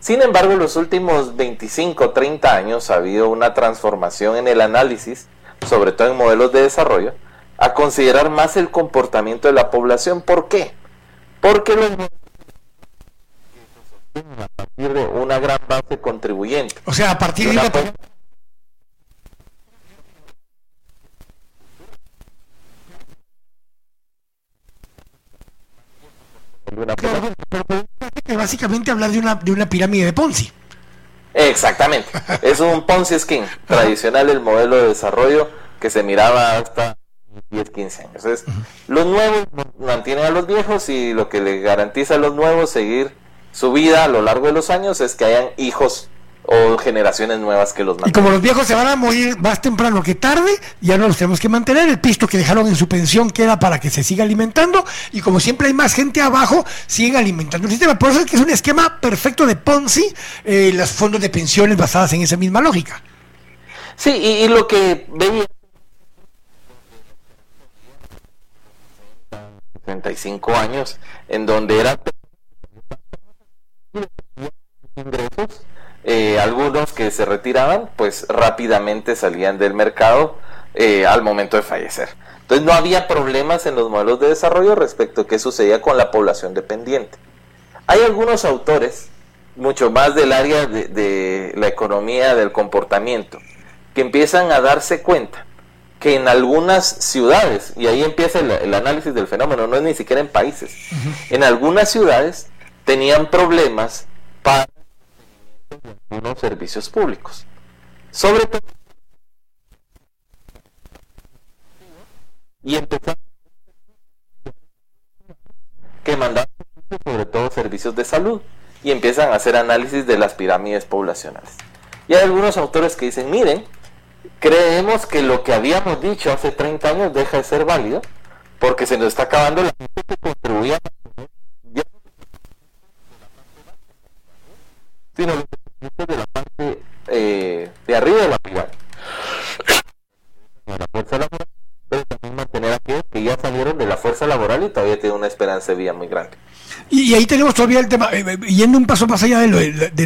Sin embargo, en los últimos 25, 30 años ha habido una transformación en el análisis, sobre todo en modelos de desarrollo, a considerar más el comportamiento de la población. ¿Por qué? Porque los a partir de una gran base contribuyente. O sea, a partir de una... que básicamente hablar de una, de una pirámide de Ponzi. Exactamente. es un Ponzi Scheme tradicional, el modelo de desarrollo que se miraba hasta 10, 15 años. Entonces, los nuevos mantienen a los viejos y lo que le garantiza a los nuevos seguir su vida a lo largo de los años es que hayan hijos o generaciones nuevas que los mantengan. Y como los viejos se van a morir más temprano que tarde, ya no los tenemos que mantener. El pisto que dejaron en su pensión queda para que se siga alimentando. Y como siempre hay más gente abajo, siguen alimentando el sistema. Por eso es que es un esquema perfecto de Ponzi, eh, los fondos de pensiones basadas en esa misma lógica. Sí, y, y lo que veía 35 años, en donde era ingresos, eh, algunos que se retiraban, pues rápidamente salían del mercado eh, al momento de fallecer. Entonces no había problemas en los modelos de desarrollo respecto a qué sucedía con la población dependiente. Hay algunos autores, mucho más del área de, la economía del comportamiento, que empiezan a darse cuenta que en algunas ciudades, y ahí empieza el, análisis del fenómeno, no es ni siquiera en países, en algunas ciudades tenían problemas para unos servicios públicos. Sobre todo y empezaron que mandaban sobre todo servicios de salud y empiezan a hacer análisis de las pirámides poblacionales. Y hay algunos autores que dicen, miren, creemos que lo que habíamos dicho hace 30 años deja de ser válido porque se nos está acabando la gente que contribuía sino de la parte eh, de arriba de la pirámide. la fuerza laboral, pero también mantener a aquellos que ya salieron de la fuerza laboral y todavía tienen una esperanza de vida muy grande. Y, ahí tenemos todavía el tema, eh, eh, yendo un paso más allá de,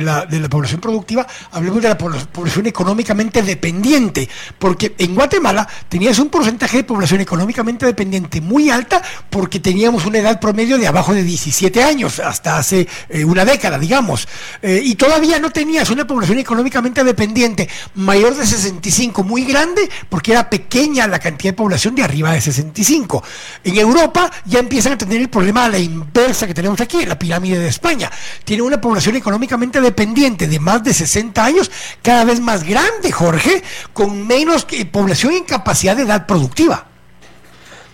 la, de, la, población productiva, hablemos de la población económicamente dependiente, porque en Guatemala tenías un porcentaje de población económicamente dependiente muy alta porque teníamos una edad promedio de abajo de 17 años, hasta hace eh, una década, digamos, y todavía no tenías una población económicamente dependiente mayor de 65, muy grande, porque era pequeña la cantidad de población de arriba de 65. En Europa ya empiezan a tener el problema a la inversa que tenemos aquí, la pirámide de España. Tiene una población económicamente dependiente de más de 60 años, cada vez más grande, Jorge, con menos población en capacidad de edad productiva.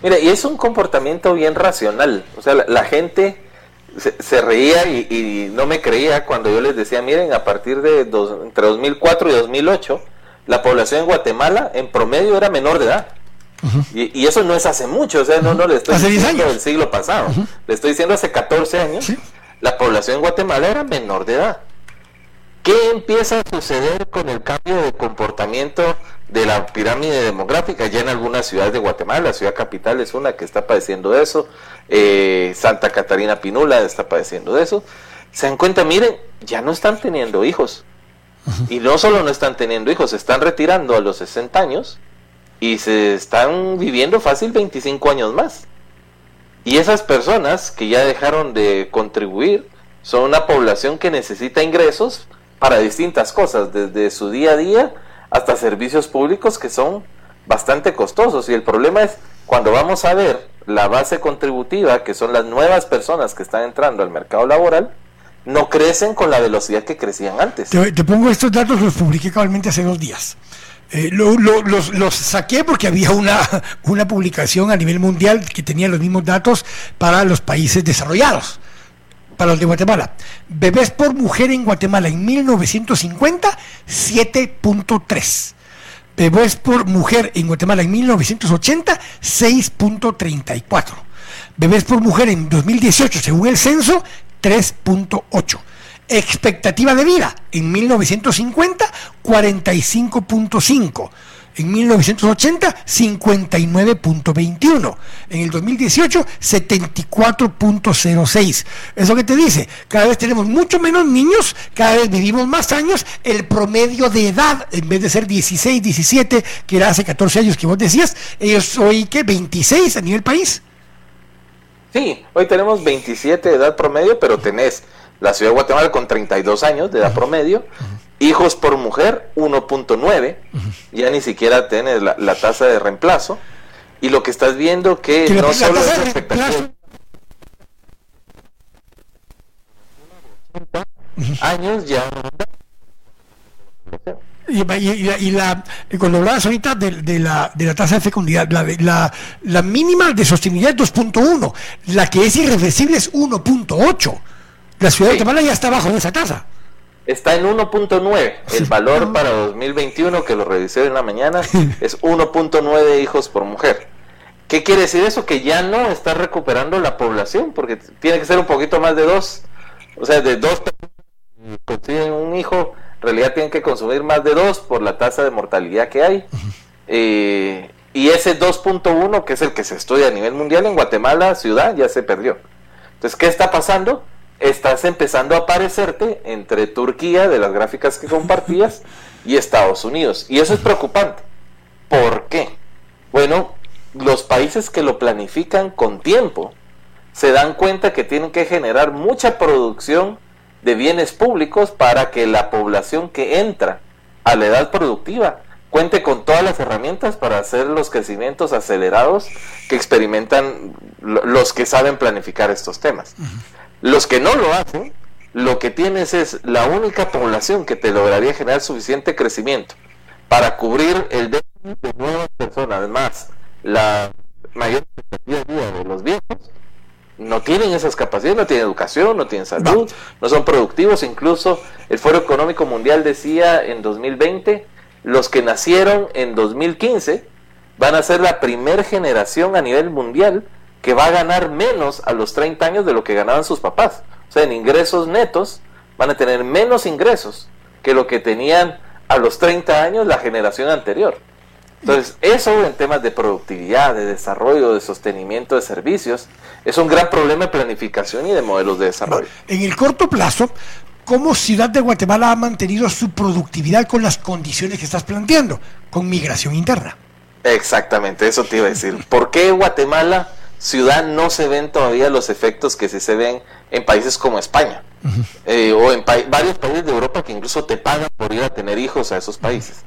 Mira, y es un comportamiento bien racional. O sea, la, gente se, reía y, no me creía cuando yo les decía, miren, a partir de entre 2004 y 2008, la población en Guatemala en promedio era menor de edad y, eso no es hace mucho, o sea, no, no le estoy diciendo del siglo pasado, le estoy diciendo hace 14 años, la población en Guatemala era menor de edad. ¿Qué empieza a suceder con el cambio de comportamiento de la pirámide demográfica? Ya en algunas ciudades de Guatemala, la ciudad capital es una que está padeciendo eso, eh, Santa Catarina Pinula está padeciendo de eso. Se dan cuenta, miren, ya no están teniendo hijos. Y no solo no están teniendo hijos, se están retirando a los 60 años y se están viviendo fácil 25 años más. Y esas personas que ya dejaron de contribuir son una población que necesita ingresos para distintas cosas, desde su día a día hasta servicios públicos que son bastante costosos. Y el problema es cuando vamos a ver la base contributiva, que son las nuevas personas que están entrando al mercado laboral, no crecen con la velocidad que crecían antes. Te, pongo estos datos, los publiqué cabalmente hace dos días. Eh, los, saqué porque había una, una publicación a nivel mundial que tenía los mismos datos para los países desarrollados, para los de Guatemala. Bebés por mujer en Guatemala en 1950, 7.3. Bebés por mujer en Guatemala en 1980, 6.34. Bebés por mujer en 2018, según el censo, 3.8 expectativa de vida en 1950 45.5 En 1980, 59.21. En el 2018, 74.06. Eso que te dice, cada vez tenemos mucho menos niños, cada vez vivimos más años, el promedio de edad, en vez de ser 16, 17, que era hace 14 años que vos decías, ellos hoy que 26 a nivel país. Sí, hoy tenemos 27 de edad promedio, pero tenés la ciudad de Guatemala con 32 años de edad promedio, hijos por mujer 1.9, ya ni siquiera tienes la, tasa de reemplazo, y lo que estás viendo que, no solo es expectativa años ya. Y, y, la, cuando hablabas ahorita de, la, de la tasa de fecundidad, la, la, la mínima de sostenibilidad es 2.1, la que es irreversible es 1.8. La ciudad de Guatemala ya está bajo de esa tasa. Está en 1.9. El valor para 2021, que lo revisé en la mañana, es 1.9 hijos por mujer. ¿Qué quiere decir eso? Que ya no está recuperando la población, porque tiene que ser un poquito más de dos. O sea, de dos consiguen un hijo, en realidad tienen que consumir más de dos por la tasa de mortalidad que hay. Eh, y ese 2.1, que es el que se estudia a nivel mundial en Guatemala, ciudad, ya se perdió. Entonces, ¿qué está pasando? Estás empezando a aparecerte entre Turquía, de las gráficas que compartías, y Estados Unidos. Y eso es preocupante. ¿Por qué? Bueno, los países que lo planifican con tiempo se dan cuenta que tienen que generar mucha producción de bienes públicos para que la población que entra a la edad productiva cuente con todas las herramientas para hacer los crecimientos acelerados que experimentan los que saben planificar estos temas. Los que no lo hacen, lo que tienes es la única población que te lograría generar suficiente crecimiento para cubrir el déficit de nuevas personas, además la mayor expectativa de los viejos, no tienen esas capacidades, no tienen educación, no tienen salud, no. son productivos. Incluso el Foro Económico Mundial decía en 2020, los que nacieron en 2015 van a ser la primer generación a nivel mundial que va a ganar menos a los 30 años de lo que ganaban sus papás. O sea, en ingresos netos van a tener menos ingresos que lo que tenían a los 30 años la generación anterior. Entonces, eso en temas de productividad, de desarrollo, de sostenimiento de servicios, es un gran problema de planificación y de modelos de desarrollo. En el corto plazo, ¿cómo Ciudad de Guatemala ha mantenido su productividad con las condiciones que estás planteando? Con migración interna. Exactamente, eso te iba a decir. ¿Por qué Guatemala, ciudad, no se ven todavía los efectos que sí se ven en países como España? Eh, o en varios países de Europa que incluso te pagan por ir a tener hijos a esos países.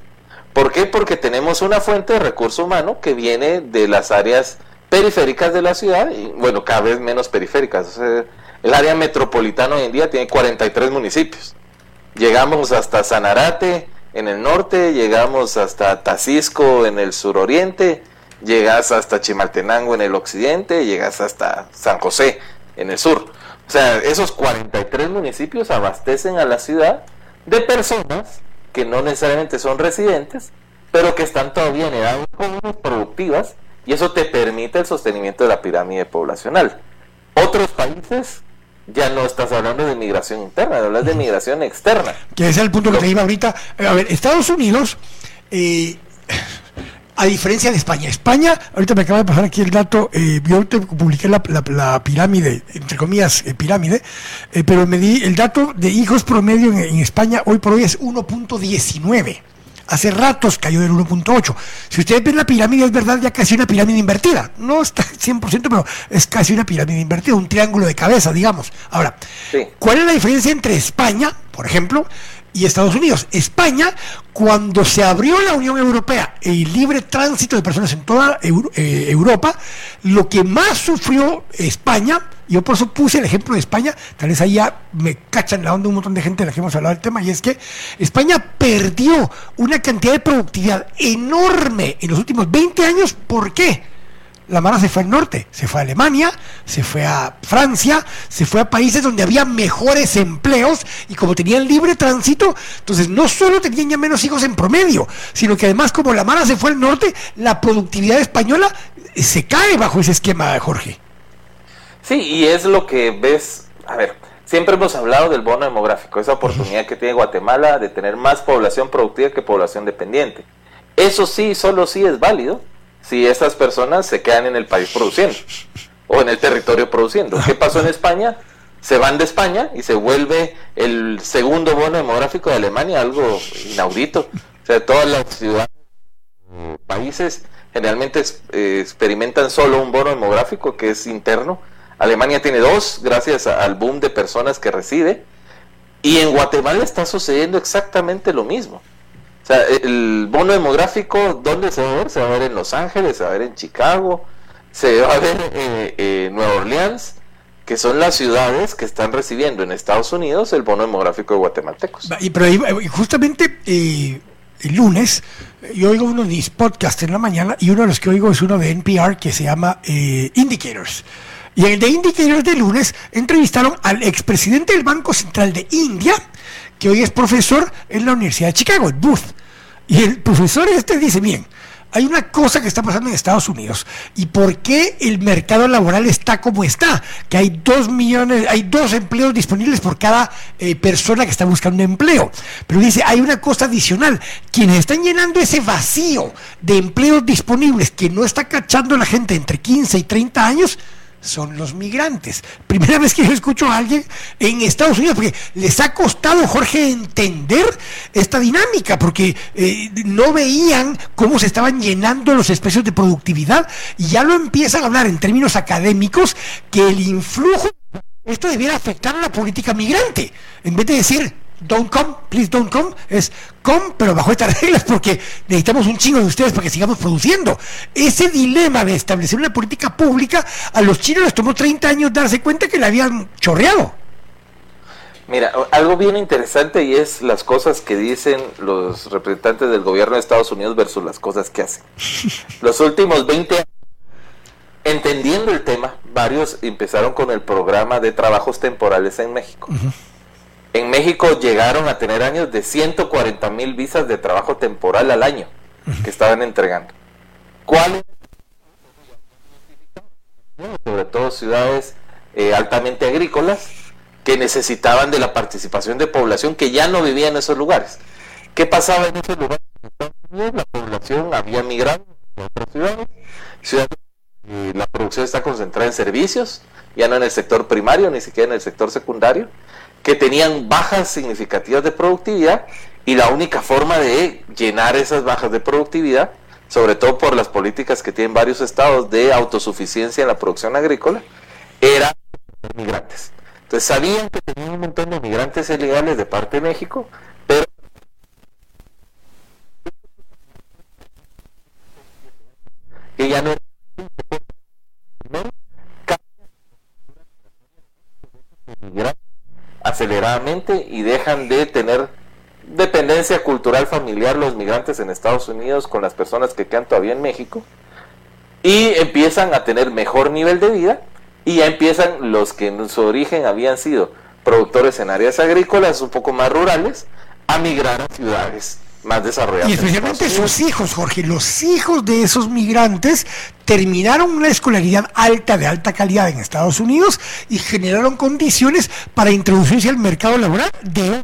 ¿Por qué? Porque tenemos una fuente de recurso humano que viene de las áreas periféricas de la ciudad y, bueno, cada vez menos periféricas. el área metropolitana hoy en día tiene 43 municipios. Llegamos hasta Sanarate en el norte, llegamos hasta Tacisco en el suroriente, llegas hasta Chimaltenango en el occidente, llegas hasta San José en el sur. O sea, esos 43 municipios abastecen a la ciudad de personas que no necesariamente son residentes, pero que están todavía en edades productivas y eso te permite el sostenimiento de la pirámide poblacional. Otros países ya no estás hablando de migración interna, hablas de migración externa. Que ese es el punto que te iba ahorita. A ver, Estados Unidos, eh, a diferencia de España, España, ahorita me acaba de pasar aquí el dato, eh, yo te publiqué la, pirámide, entre comillas, eh, pirámide, pero me di el dato de hijos promedio en España hoy por hoy es 1.19 hace ratos cayó del 1.8. Si ustedes ven la pirámide, es verdad, ya casi una pirámide invertida. No está 100%, pero es casi una pirámide invertida, un triángulo de cabeza, digamos. Ahora, ¿cuál es la diferencia entre España, por ejemplo, y Estados Unidos. España, cuando se abrió la Unión Europea el libre tránsito de personas en toda eh, Europa, lo que más sufrió España, yo por eso puse el ejemplo de España, tal vez ahí ya me cachan la onda un montón de gente de la que hemos hablado del tema, y es que España perdió una cantidad de productividad enorme en los últimos 20 años. ¿Por qué? La Mara se fue al norte, se fue a Alemania, se fue a Francia, se fue a países donde había mejores empleos y como tenían libre tránsito, entonces no solo tenían ya menos hijos en promedio, sino que además como la Mara se fue al norte, la productividad española se cae bajo ese esquema, Jorge. Sí, y es lo que ves, a ver, siempre hemos hablado del bono demográfico, esa oportunidad que tiene Guatemala de tener más población productiva que población dependiente. Eso sí, solo sí es válido si esas personas se quedan en el país produciendo o en el territorio produciendo. ¿Qué pasó en España? Se van de España y se vuelve el segundo bono demográfico de Alemania, algo inaudito. O sea, todas las ciudades, países generalmente experimentan solo un bono demográfico que es interno. Alemania tiene dos, gracias al boom de personas que reside. Y en Guatemala está sucediendo exactamente lo mismo. El bono demográfico, ¿dónde se va a ver? Se va a ver en Los Ángeles, se va a ver en Chicago, se va a ver en Nueva Orleans, que son las ciudades que están recibiendo en Estados Unidos el bono demográfico de guatemaltecos. Y pero justamente eh, el lunes yo oigo uno de mis podcasts en la mañana y uno de los que oigo es uno de NPR que se llama eh, Indicators. Y en el de Indicators de lunes entrevistaron al expresidente del Banco Central de India, que hoy es profesor en la Universidad de Chicago, Booth. Y el profesor este dice, bien, hay una cosa que está pasando en Estados Unidos y por qué el mercado laboral está como está, que hay dos millones, hay dos empleos disponibles por cada eh, persona que está buscando empleo. Pero dice, hay una cosa adicional, quienes están llenando ese vacío de empleos disponibles que no está cachando la gente entre 15 y 30 años, son los migrantes. Primera vez que yo escucho a alguien en Estados Unidos, porque les ha costado, Jorge, entender esta dinámica, porque eh, no veían cómo se estaban llenando los espacios de productividad y ya lo empiezan a hablar en términos académicos que el influjo, esto debiera afectar a la política migrante, en vez de decir don't come, please don't come, es come, pero bajo estas reglas, porque necesitamos un chingo de ustedes para que sigamos produciendo. Ese dilema de establecer una política pública, a los chinos les tomó 30 años darse cuenta que la habían chorreado. Mira, algo bien interesante y es las cosas que dicen los representantes del gobierno de Estados Unidos versus las cosas que hacen. Los últimos 20 años, entendiendo el tema, varios empezaron con el programa de trabajos temporales en México. En México llegaron a tener años de 140 mil visas de trabajo temporal al año que estaban entregando. ¿Cuáles? Sobre todo ciudades eh, altamente agrícolas que necesitaban de la participación de población que ya no vivía en esos lugares. ¿Qué pasaba en esos lugares? La población había migrado a otras ciudades. ciudades eh, la producción está concentrada en servicios, ya no en el sector primario, ni siquiera en el sector secundario que tenían bajas significativas de productividad y la única forma de llenar esas bajas de productividad, sobre todo por las políticas que tienen varios estados de autosuficiencia en la producción agrícola, era migrantes. Entonces sabían que tenían un montón de migrantes ilegales de parte de México, pero que ya no aceleradamente y dejan de tener dependencia cultural familiar los migrantes en Estados Unidos con las personas que quedan todavía en México y empiezan a tener mejor nivel de vida y ya empiezan los que en su origen habían sido productores en áreas agrícolas un poco más rurales a migrar a ciudades más desarrolladas. Y especialmente sus hijos, Jorge, los hijos de esos migrantes terminaron una escolaridad alta, de alta calidad en Estados Unidos y generaron condiciones para introducirse al mercado laboral de...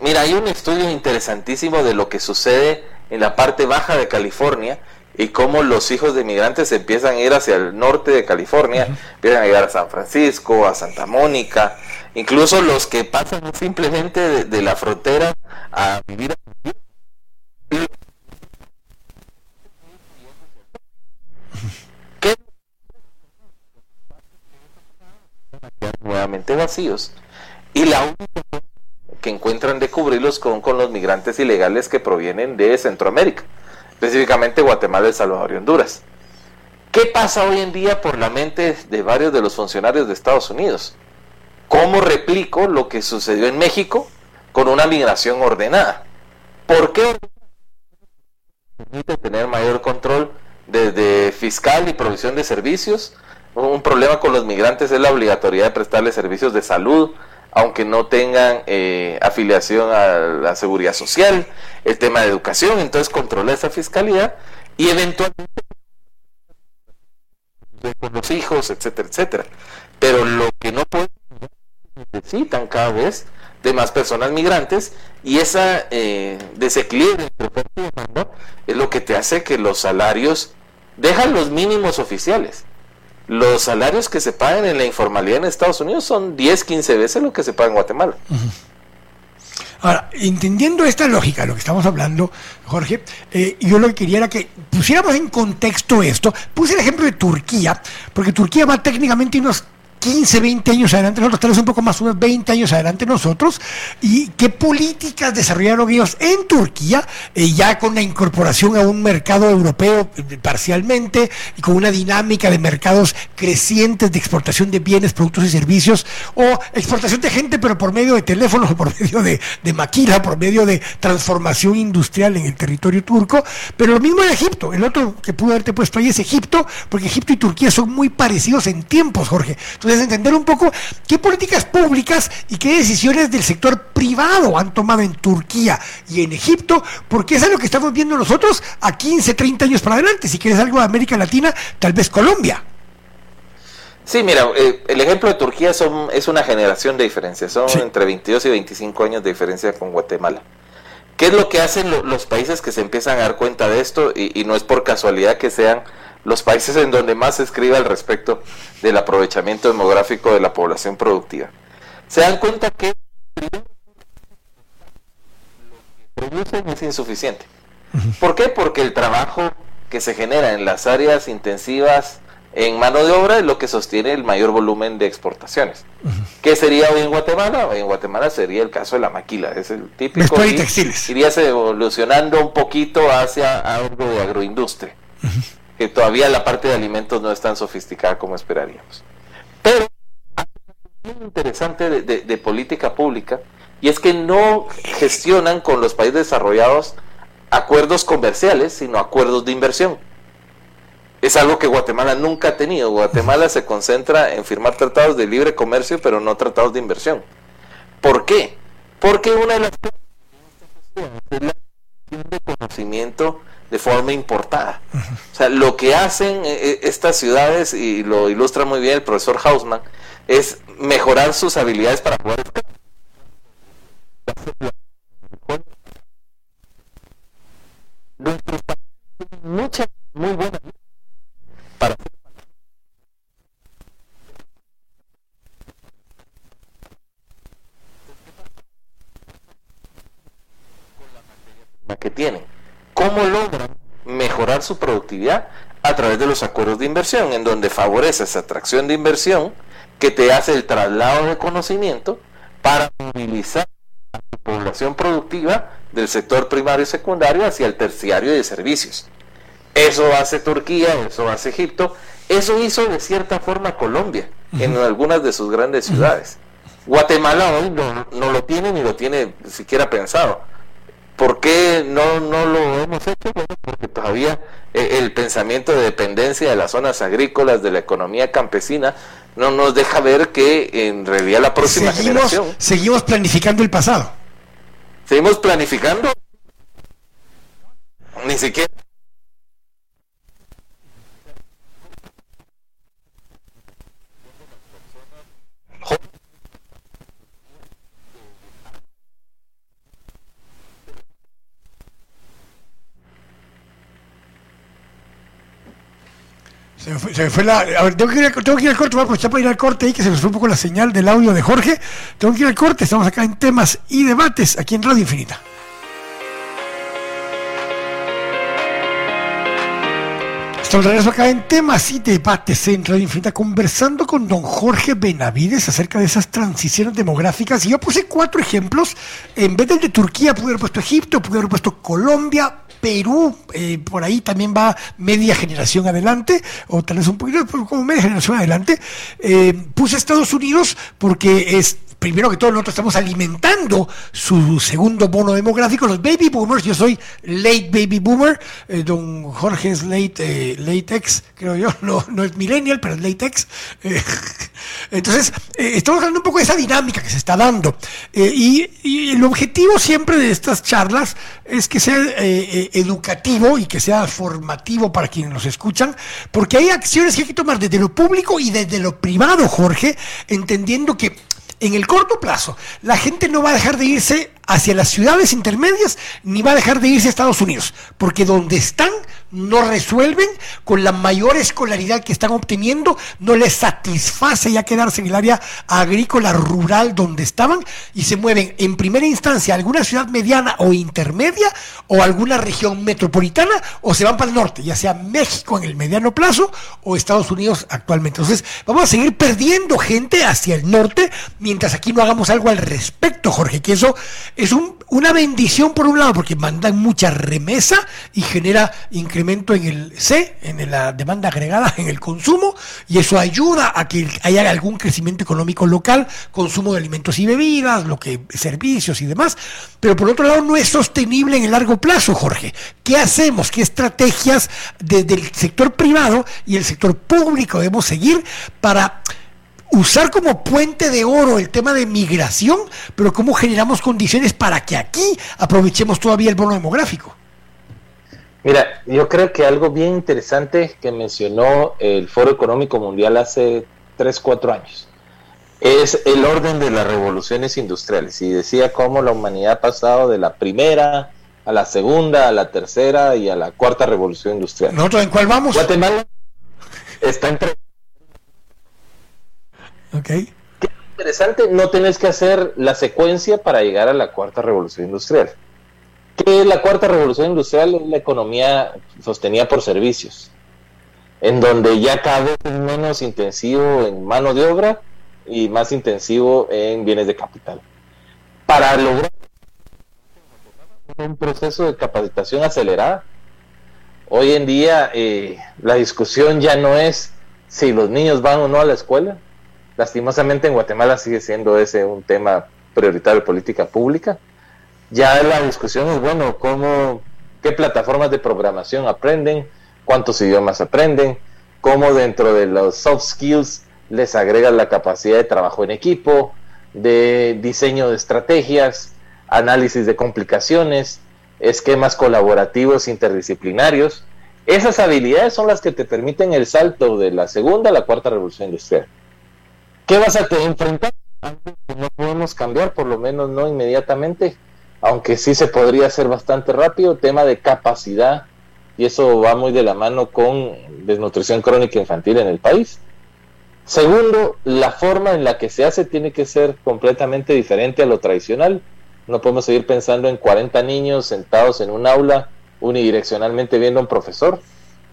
Mira, hay un estudio interesantísimo de lo que sucede en la parte baja de California y cómo los hijos de migrantes empiezan a ir hacia el norte de California, empiezan a llegar a San Francisco, a Santa Mónica, incluso los que pasan simplemente de, la frontera a vivir nuevamente vacíos. Y la única que encuentran de cubrirlos con, con los migrantes ilegales que provienen de Centroamérica específicamente Guatemala, El Salvador y Honduras. ¿Qué pasa hoy en día por la mente de varios de los funcionarios de Estados Unidos? ¿Cómo replico lo que sucedió en México con una migración ordenada? ¿Por qué permite tener mayor control desde fiscal y provisión de servicios? Un problema con los migrantes es la obligatoriedad de prestarles servicios de salud, aunque no tengan eh, afiliación a la seguridad social, el tema de educación, entonces controla esa fiscalidad y eventualmente con los hijos, etcétera, etcétera. Pero lo que no pueden necesitan cada vez de más personas migrantes y esa eh, desequilibrio es lo que te hace que los salarios dejan los mínimos oficiales. Los salarios que se pagan en la informalidad en Estados Unidos son 10, 15 veces lo que se paga en Guatemala. Ahora, entendiendo esta lógica, lo que estamos hablando, Jorge, eh, yo lo que quería era que pusiéramos en contexto esto. Puse el ejemplo de Turquía, porque Turquía va técnicamente unos 15, 20 años adelante, nosotros tal un poco más, unos 20 años adelante nosotros, y qué políticas desarrollaron ellos en Turquía, eh, ya con la incorporación a un mercado europeo eh, parcialmente, y con una dinámica de mercados crecientes de exportación de bienes, productos y servicios, o exportación de gente, pero por medio de teléfonos, por medio de, de maquila, por medio de transformación industrial en el territorio turco, pero lo mismo en Egipto, el otro que pudo haberte puesto ahí es Egipto, porque Egipto y Turquía son muy parecidos en tiempos, Jorge. Entonces, entender un poco qué políticas públicas y qué decisiones del sector privado han tomado en Turquía y en Egipto, porque eso es lo que estamos viendo nosotros a 15, 30 años para adelante. Si quieres algo de América Latina, tal vez Colombia. Sí, mira, eh, el ejemplo de Turquía son, es una generación de diferencia, son entre 22 y 25 años de diferencia con Guatemala. ¿Qué es lo que hacen los países que se empiezan a dar cuenta de esto? y no es por casualidad que sean los países en donde más se escribe al respecto del aprovechamiento demográfico de la población productiva. Se dan cuenta que lo que producen es insuficiente. ¿Por qué? Porque el trabajo que se genera en las áreas intensivas en mano de obra es lo que sostiene el mayor volumen de exportaciones. ¿Qué sería hoy en Guatemala? Hoy en Guatemala sería el caso de la maquila, es el típico. Y textiles. Iría evolucionando un poquito hacia algo de agroindustria que todavía la parte de alimentos no es tan sofisticada como esperaríamos. Pero muy interesante de, política pública y es que no gestionan con los países desarrollados acuerdos comerciales, sino acuerdos de inversión. Es algo que Guatemala nunca ha tenido. Guatemala se concentra en firmar tratados de libre comercio, pero no tratados de inversión. ¿Por qué? Porque una de las es la de conocimiento de forma importada. O sea, lo que hacen eh, eh, estas ciudades, y lo ilustra muy bien el profesor Hausman, es mejorar sus habilidades para jugar mucha muy buena para que tienen ¿Cómo logran mejorar su productividad? A través de los acuerdos de inversión, en donde favorece esa atracción de inversión que te hace el traslado de conocimiento para movilizar a la población productiva del sector primario y secundario hacia el terciario de servicios. Eso hace Turquía, eso hace Egipto, eso hizo de cierta forma Colombia en algunas de sus grandes ciudades. Guatemala hoy no, no, lo tiene ni lo tiene siquiera pensado. ¿Por qué no, no lo hemos hecho? Bueno, porque todavía eh, el pensamiento de dependencia de las zonas agrícolas, de la economía campesina, no nos deja ver que en realidad la próxima generación... Seguimos planificando el pasado. Seguimos planificando. Ni siquiera Fue, la. Tengo que, ir, al, corte, voy a aprovechar para ir al corte ahí, que se me fue un poco la señal del audio de Jorge. Tengo que ir al corte, estamos acá en temas y debates, aquí en Radio Infinita. Estamos de acá en temas y debates en Radio Infinita, conversando con don Jorge Benavides acerca de esas transiciones demográficas. Y yo puse cuatro ejemplos. En vez del de Turquía, pude haber puesto Egipto, pude haber puesto Colombia, Perú, eh, por ahí también va media generación adelante, o tal vez un poquito como media generación adelante. Eh, puse Estados Unidos porque es primero que todo nosotros estamos alimentando su segundo bono demográfico, los baby boomers, yo soy late baby boomer, eh, don Jorge es late, eh, late creo yo, no, no es millennial, pero es late ex. Eh, entonces, estamos hablando un poco de esa dinámica que se está dando. Y, y, el objetivo siempre de estas charlas es que sea educativo y que sea formativo para quienes nos escuchan, porque hay acciones que hay que tomar desde lo público y desde lo privado, Jorge, entendiendo que en el corto plazo, la gente no va a dejar de irse hacia las ciudades intermedias ni va a dejar de irse a Estados Unidos, porque donde están no resuelven con la mayor escolaridad que están obteniendo, no les satisface ya quedarse en el área agrícola rural donde estaban y se mueven en primera instancia a alguna ciudad mediana o intermedia o alguna región metropolitana o se van para el norte, ya sea México en el mediano plazo o Estados Unidos actualmente. Entonces, vamos a seguir perdiendo gente hacia el norte mientras aquí no hagamos algo al respecto, Jorge, que eso es una bendición por un lado, porque mandan mucha remesa y genera incremento en el C, en la demanda agregada, en el consumo, y eso ayuda a que haya algún crecimiento económico local, consumo de alimentos y bebidas, lo que servicios y demás, pero por otro lado no es sostenible en el largo plazo, Jorge. ¿Qué hacemos? ¿Qué estrategias desde el sector privado y el sector público debemos seguir para usar como puente de oro el tema de migración, pero cómo generamos condiciones para que aquí aprovechemos todavía el bono demográfico. Mira, yo creo que algo bien interesante que mencionó el Foro Económico Mundial hace 3, 4 años es el orden de las revoluciones industriales y decía cómo la humanidad ha pasado de la primera a la segunda, a la tercera y a la cuarta revolución industrial. ¿Nosotros en cuál vamos? Guatemala está entre Ok. Qué interesante, no tenés que hacer la secuencia para llegar a la cuarta revolución industrial. Que la cuarta revolución industrial es la economía sostenida por servicios, en donde ya cada vez es menos intensivo en mano de obra y más intensivo en bienes de capital. Para lograr un proceso de capacitación acelerada, hoy en día eh, la discusión ya no es si los niños van o no a la escuela, Lastimosamente en Guatemala sigue siendo ese un tema prioritario de política pública. Ya la discusión es, bueno, cómo, qué plataformas de programación aprenden, cuántos idiomas aprenden, cómo dentro de los soft skills les agrega la capacidad de trabajo en equipo, de diseño de estrategias, análisis de complicaciones, esquemas colaborativos interdisciplinarios. Esas habilidades son las que te permiten el salto de la segunda a la cuarta revolución industrial. ¿Qué vas a enfrentar? no podemos cambiar, por lo menos no inmediatamente, aunque sí se podría hacer bastante rápido, tema de capacidad, y eso va muy de la mano con desnutrición crónica infantil en el país. Segundo, la forma en la que se hace tiene que ser completamente diferente a lo tradicional. No podemos seguir pensando en 40 niños sentados en un aula unidireccionalmente viendo a un profesor.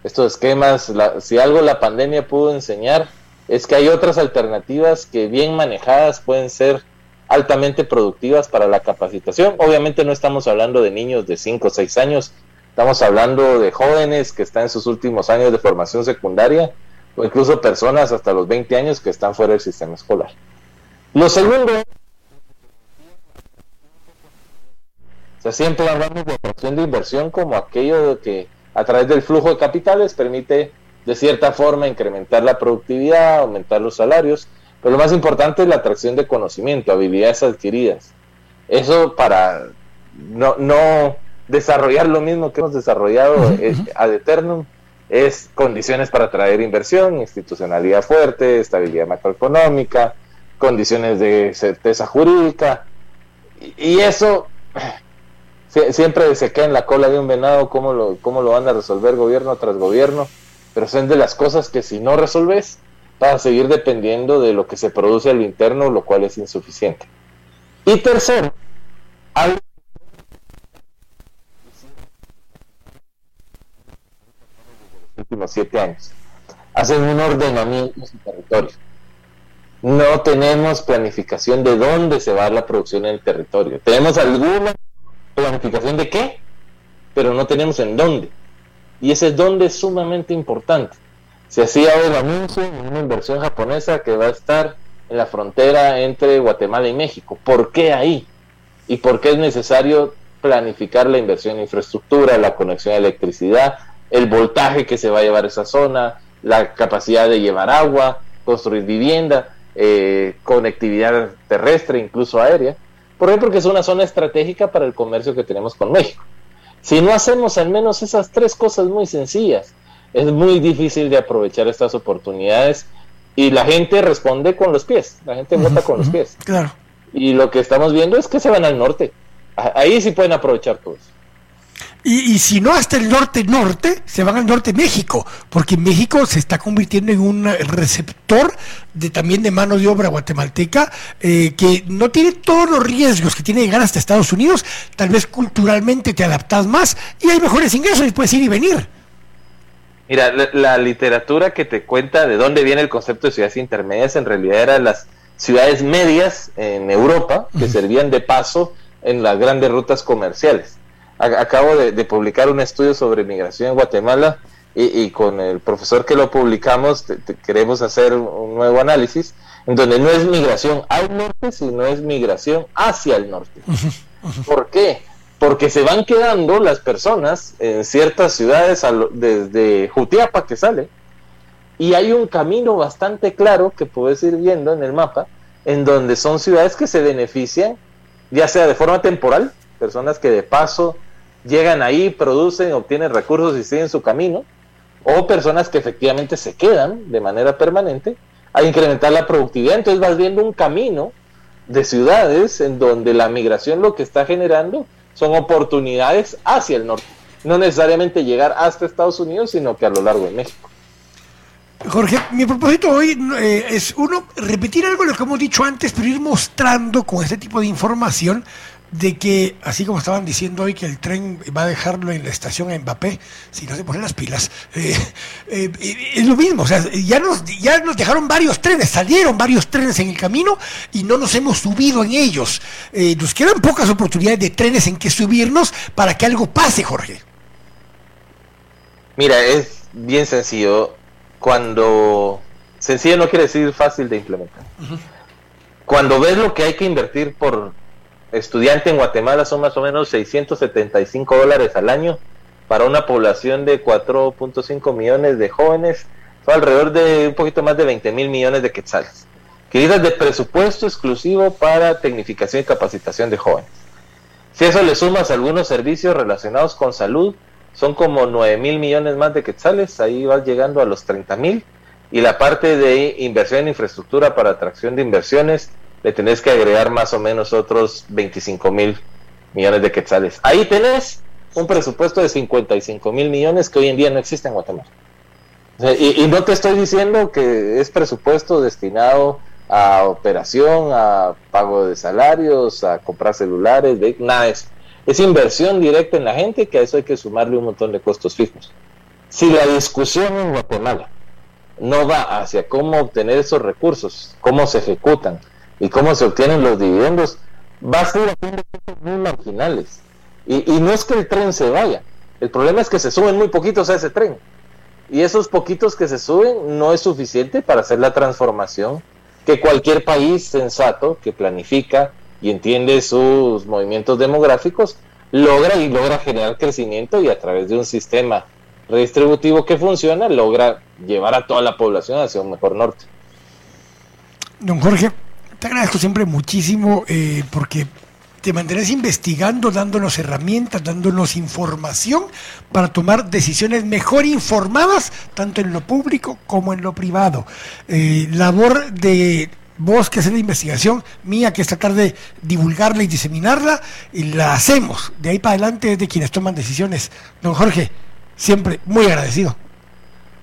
Estos esquemas, si algo la pandemia pudo enseñar, es que hay otras alternativas que bien manejadas pueden ser altamente productivas para la capacitación. Obviamente no estamos hablando de niños de 5 o 6 años, estamos hablando de jóvenes que están en sus últimos años de formación secundaria o incluso personas hasta los 20 años que están fuera del sistema escolar. Lo segundo, siempre hablamos de de inversión como aquello que a través del flujo de capitales permite de cierta forma incrementar la productividad, aumentar los salarios, pero lo más importante es la atracción de conocimiento, habilidades adquiridas. Eso para no, no desarrollar lo mismo que hemos desarrollado eh, ad eternum es condiciones para atraer inversión, institucionalidad fuerte, estabilidad macroeconómica, condiciones de certeza jurídica, y, eso siempre se queda en la cola de un venado, cómo lo, cómo lo van a resolver gobierno tras gobierno pero son de las cosas que si no resolves, vas a seguir dependiendo de lo que se produce al interno, lo cual es insuficiente. Y tercero, los últimos siete años, hacen un ordenamiento en su territorio. No tenemos planificación de dónde se va la producción en el territorio. Tenemos alguna planificación de qué, pero no tenemos en dónde. Y ese donde es sumamente importante. Se hacía el anuncio de una inversión japonesa que va a estar en la frontera entre Guatemala y México. ¿Por qué ahí? ¿Y por qué es necesario planificar la inversión en infraestructura, la conexión de electricidad, el voltaje que se va a llevar a esa zona, la capacidad de llevar agua, construir vivienda, eh, conectividad terrestre, incluso aérea? ¿Por qué? Porque es una zona estratégica para el comercio que tenemos con México. Si no hacemos al menos esas tres cosas muy sencillas, es muy difícil de aprovechar estas oportunidades y la gente responde con los pies, la gente vota con los pies. Claro. Y lo que estamos viendo es que se van al norte. Ahí sí pueden aprovechar todo eso. Y, y, si no hasta el norte-norte, se van al norte México, porque México se está convirtiendo en un receptor de también de mano de obra guatemalteca, eh, que no tiene todos los riesgos que tiene llegar hasta Estados Unidos, tal vez culturalmente te adaptas más y hay mejores ingresos y puedes ir y venir. Mira, la, literatura que te cuenta de dónde viene el concepto de ciudades intermedias en realidad eran las ciudades medias en Europa que servían de paso en las grandes rutas comerciales. Acabo de, publicar un estudio sobre migración en Guatemala y, con el profesor que lo publicamos queremos hacer un nuevo análisis en donde no es migración al norte, sino es migración hacia el norte. ¿Por qué? Porque se van quedando las personas en ciertas ciudades desde Jutiapa que sale y hay un camino bastante claro que puedes ir viendo en el mapa en donde son ciudades que se benefician ya sea de forma temporal personas que de paso llegan ahí producen obtienen recursos y siguen su camino o personas que efectivamente se quedan de manera permanente a incrementar la productividad. Entonces vas viendo un camino de ciudades en donde la migración lo que está generando son oportunidades hacia el norte. No necesariamente llegar hasta Estados Unidos, sino que a lo largo de México. Jorge, mi propósito hoy eh, es uno, repetir algo de lo que hemos dicho antes, pero ir mostrando con este tipo de información de que, así como estaban diciendo hoy que el tren va a dejarlo en la estación a Mbappé, si no se ponen las pilas, eh, eh, es lo mismo, o sea, ya nos, ya nos dejaron varios trenes, salieron varios trenes en el camino y no nos hemos subido en ellos. Eh, nos quedan pocas oportunidades de trenes en que subirnos para que algo pase, Jorge. Mira, es bien sencillo. Cuando sencillo no quiere decir fácil de implementar. Cuando ves lo que hay que invertir por estudiante en Guatemala son más o menos 675 dólares al año para una población de 4.5 millones de jóvenes, son alrededor de un poquito más de 20 mil millones de quetzales, que de presupuesto exclusivo para tecnificación y capacitación de jóvenes. Si eso le sumas algunos servicios relacionados con salud, son como 9 mil millones más de quetzales, ahí vas llegando a los 30 mil, y la parte de inversión en infraestructura para atracción de inversiones le tenés que agregar más o menos otros 25 mil millones de quetzales. Ahí tenés un presupuesto de 55 mil millones que hoy en día no existe en Guatemala. y, no te estoy diciendo que es presupuesto destinado a operación, a pago de salarios, a comprar celulares, de, nada eso. Es inversión directa en la gente que a eso hay que sumarle un montón de costos fijos. Si la discusión en Guatemala no va hacia cómo obtener esos recursos, cómo se ejecutan, y cómo se obtienen los dividendos, va a ser haciendo muy marginales. Y, y no es que el tren se vaya, el problema es que se suben muy poquitos a ese tren. Y esos poquitos que se suben no es suficiente para hacer la transformación que cualquier país sensato que planifica y entiende sus movimientos demográficos logra y logra generar crecimiento y a través de un sistema redistributivo que funciona logra llevar a toda la población hacia un mejor norte. Don Jorge, te agradezco siempre muchísimo eh, porque te mantienes investigando, dándonos herramientas, dándonos información para tomar decisiones mejor informadas, tanto en lo público como en lo privado. Eh, labor de vos que haces la investigación mía, que es tratar de divulgarla y diseminarla, y la hacemos. De ahí para adelante es de quienes toman decisiones. Don Jorge, siempre muy agradecido.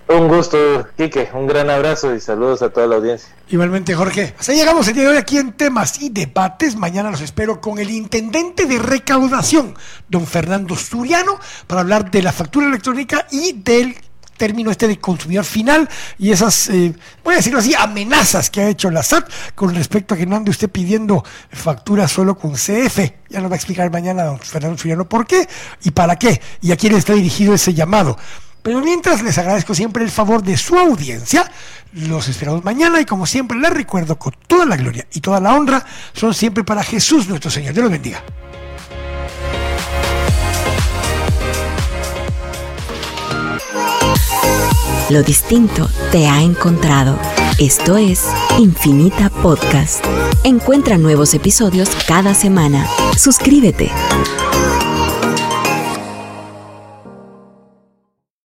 Un gusto, Quique. Un gran abrazo y saludos a toda la audiencia. Igualmente, Jorge. Hasta llegamos el día de hoy aquí en Temas y Debates. Mañana los espero con el intendente de recaudación, don Fernando Suriano, para hablar de la factura electrónica y del término este de consumidor final y esas, eh, voy a decirlo así, amenazas que ha hecho la SAT con respecto a que no ande usted pidiendo factura solo con CF. Ya nos va a explicar mañana don Fernando Suriano por qué y para qué y a quién está dirigido ese llamado. Pero mientras les agradezco siempre el favor de su audiencia, los esperamos mañana y como siempre les recuerdo con toda la gloria y toda la honra son siempre para Jesús nuestro Señor. Dios los bendiga. Lo distinto te ha encontrado. Esto es Infinita Podcast. Encuentra nuevos episodios cada semana. Suscríbete.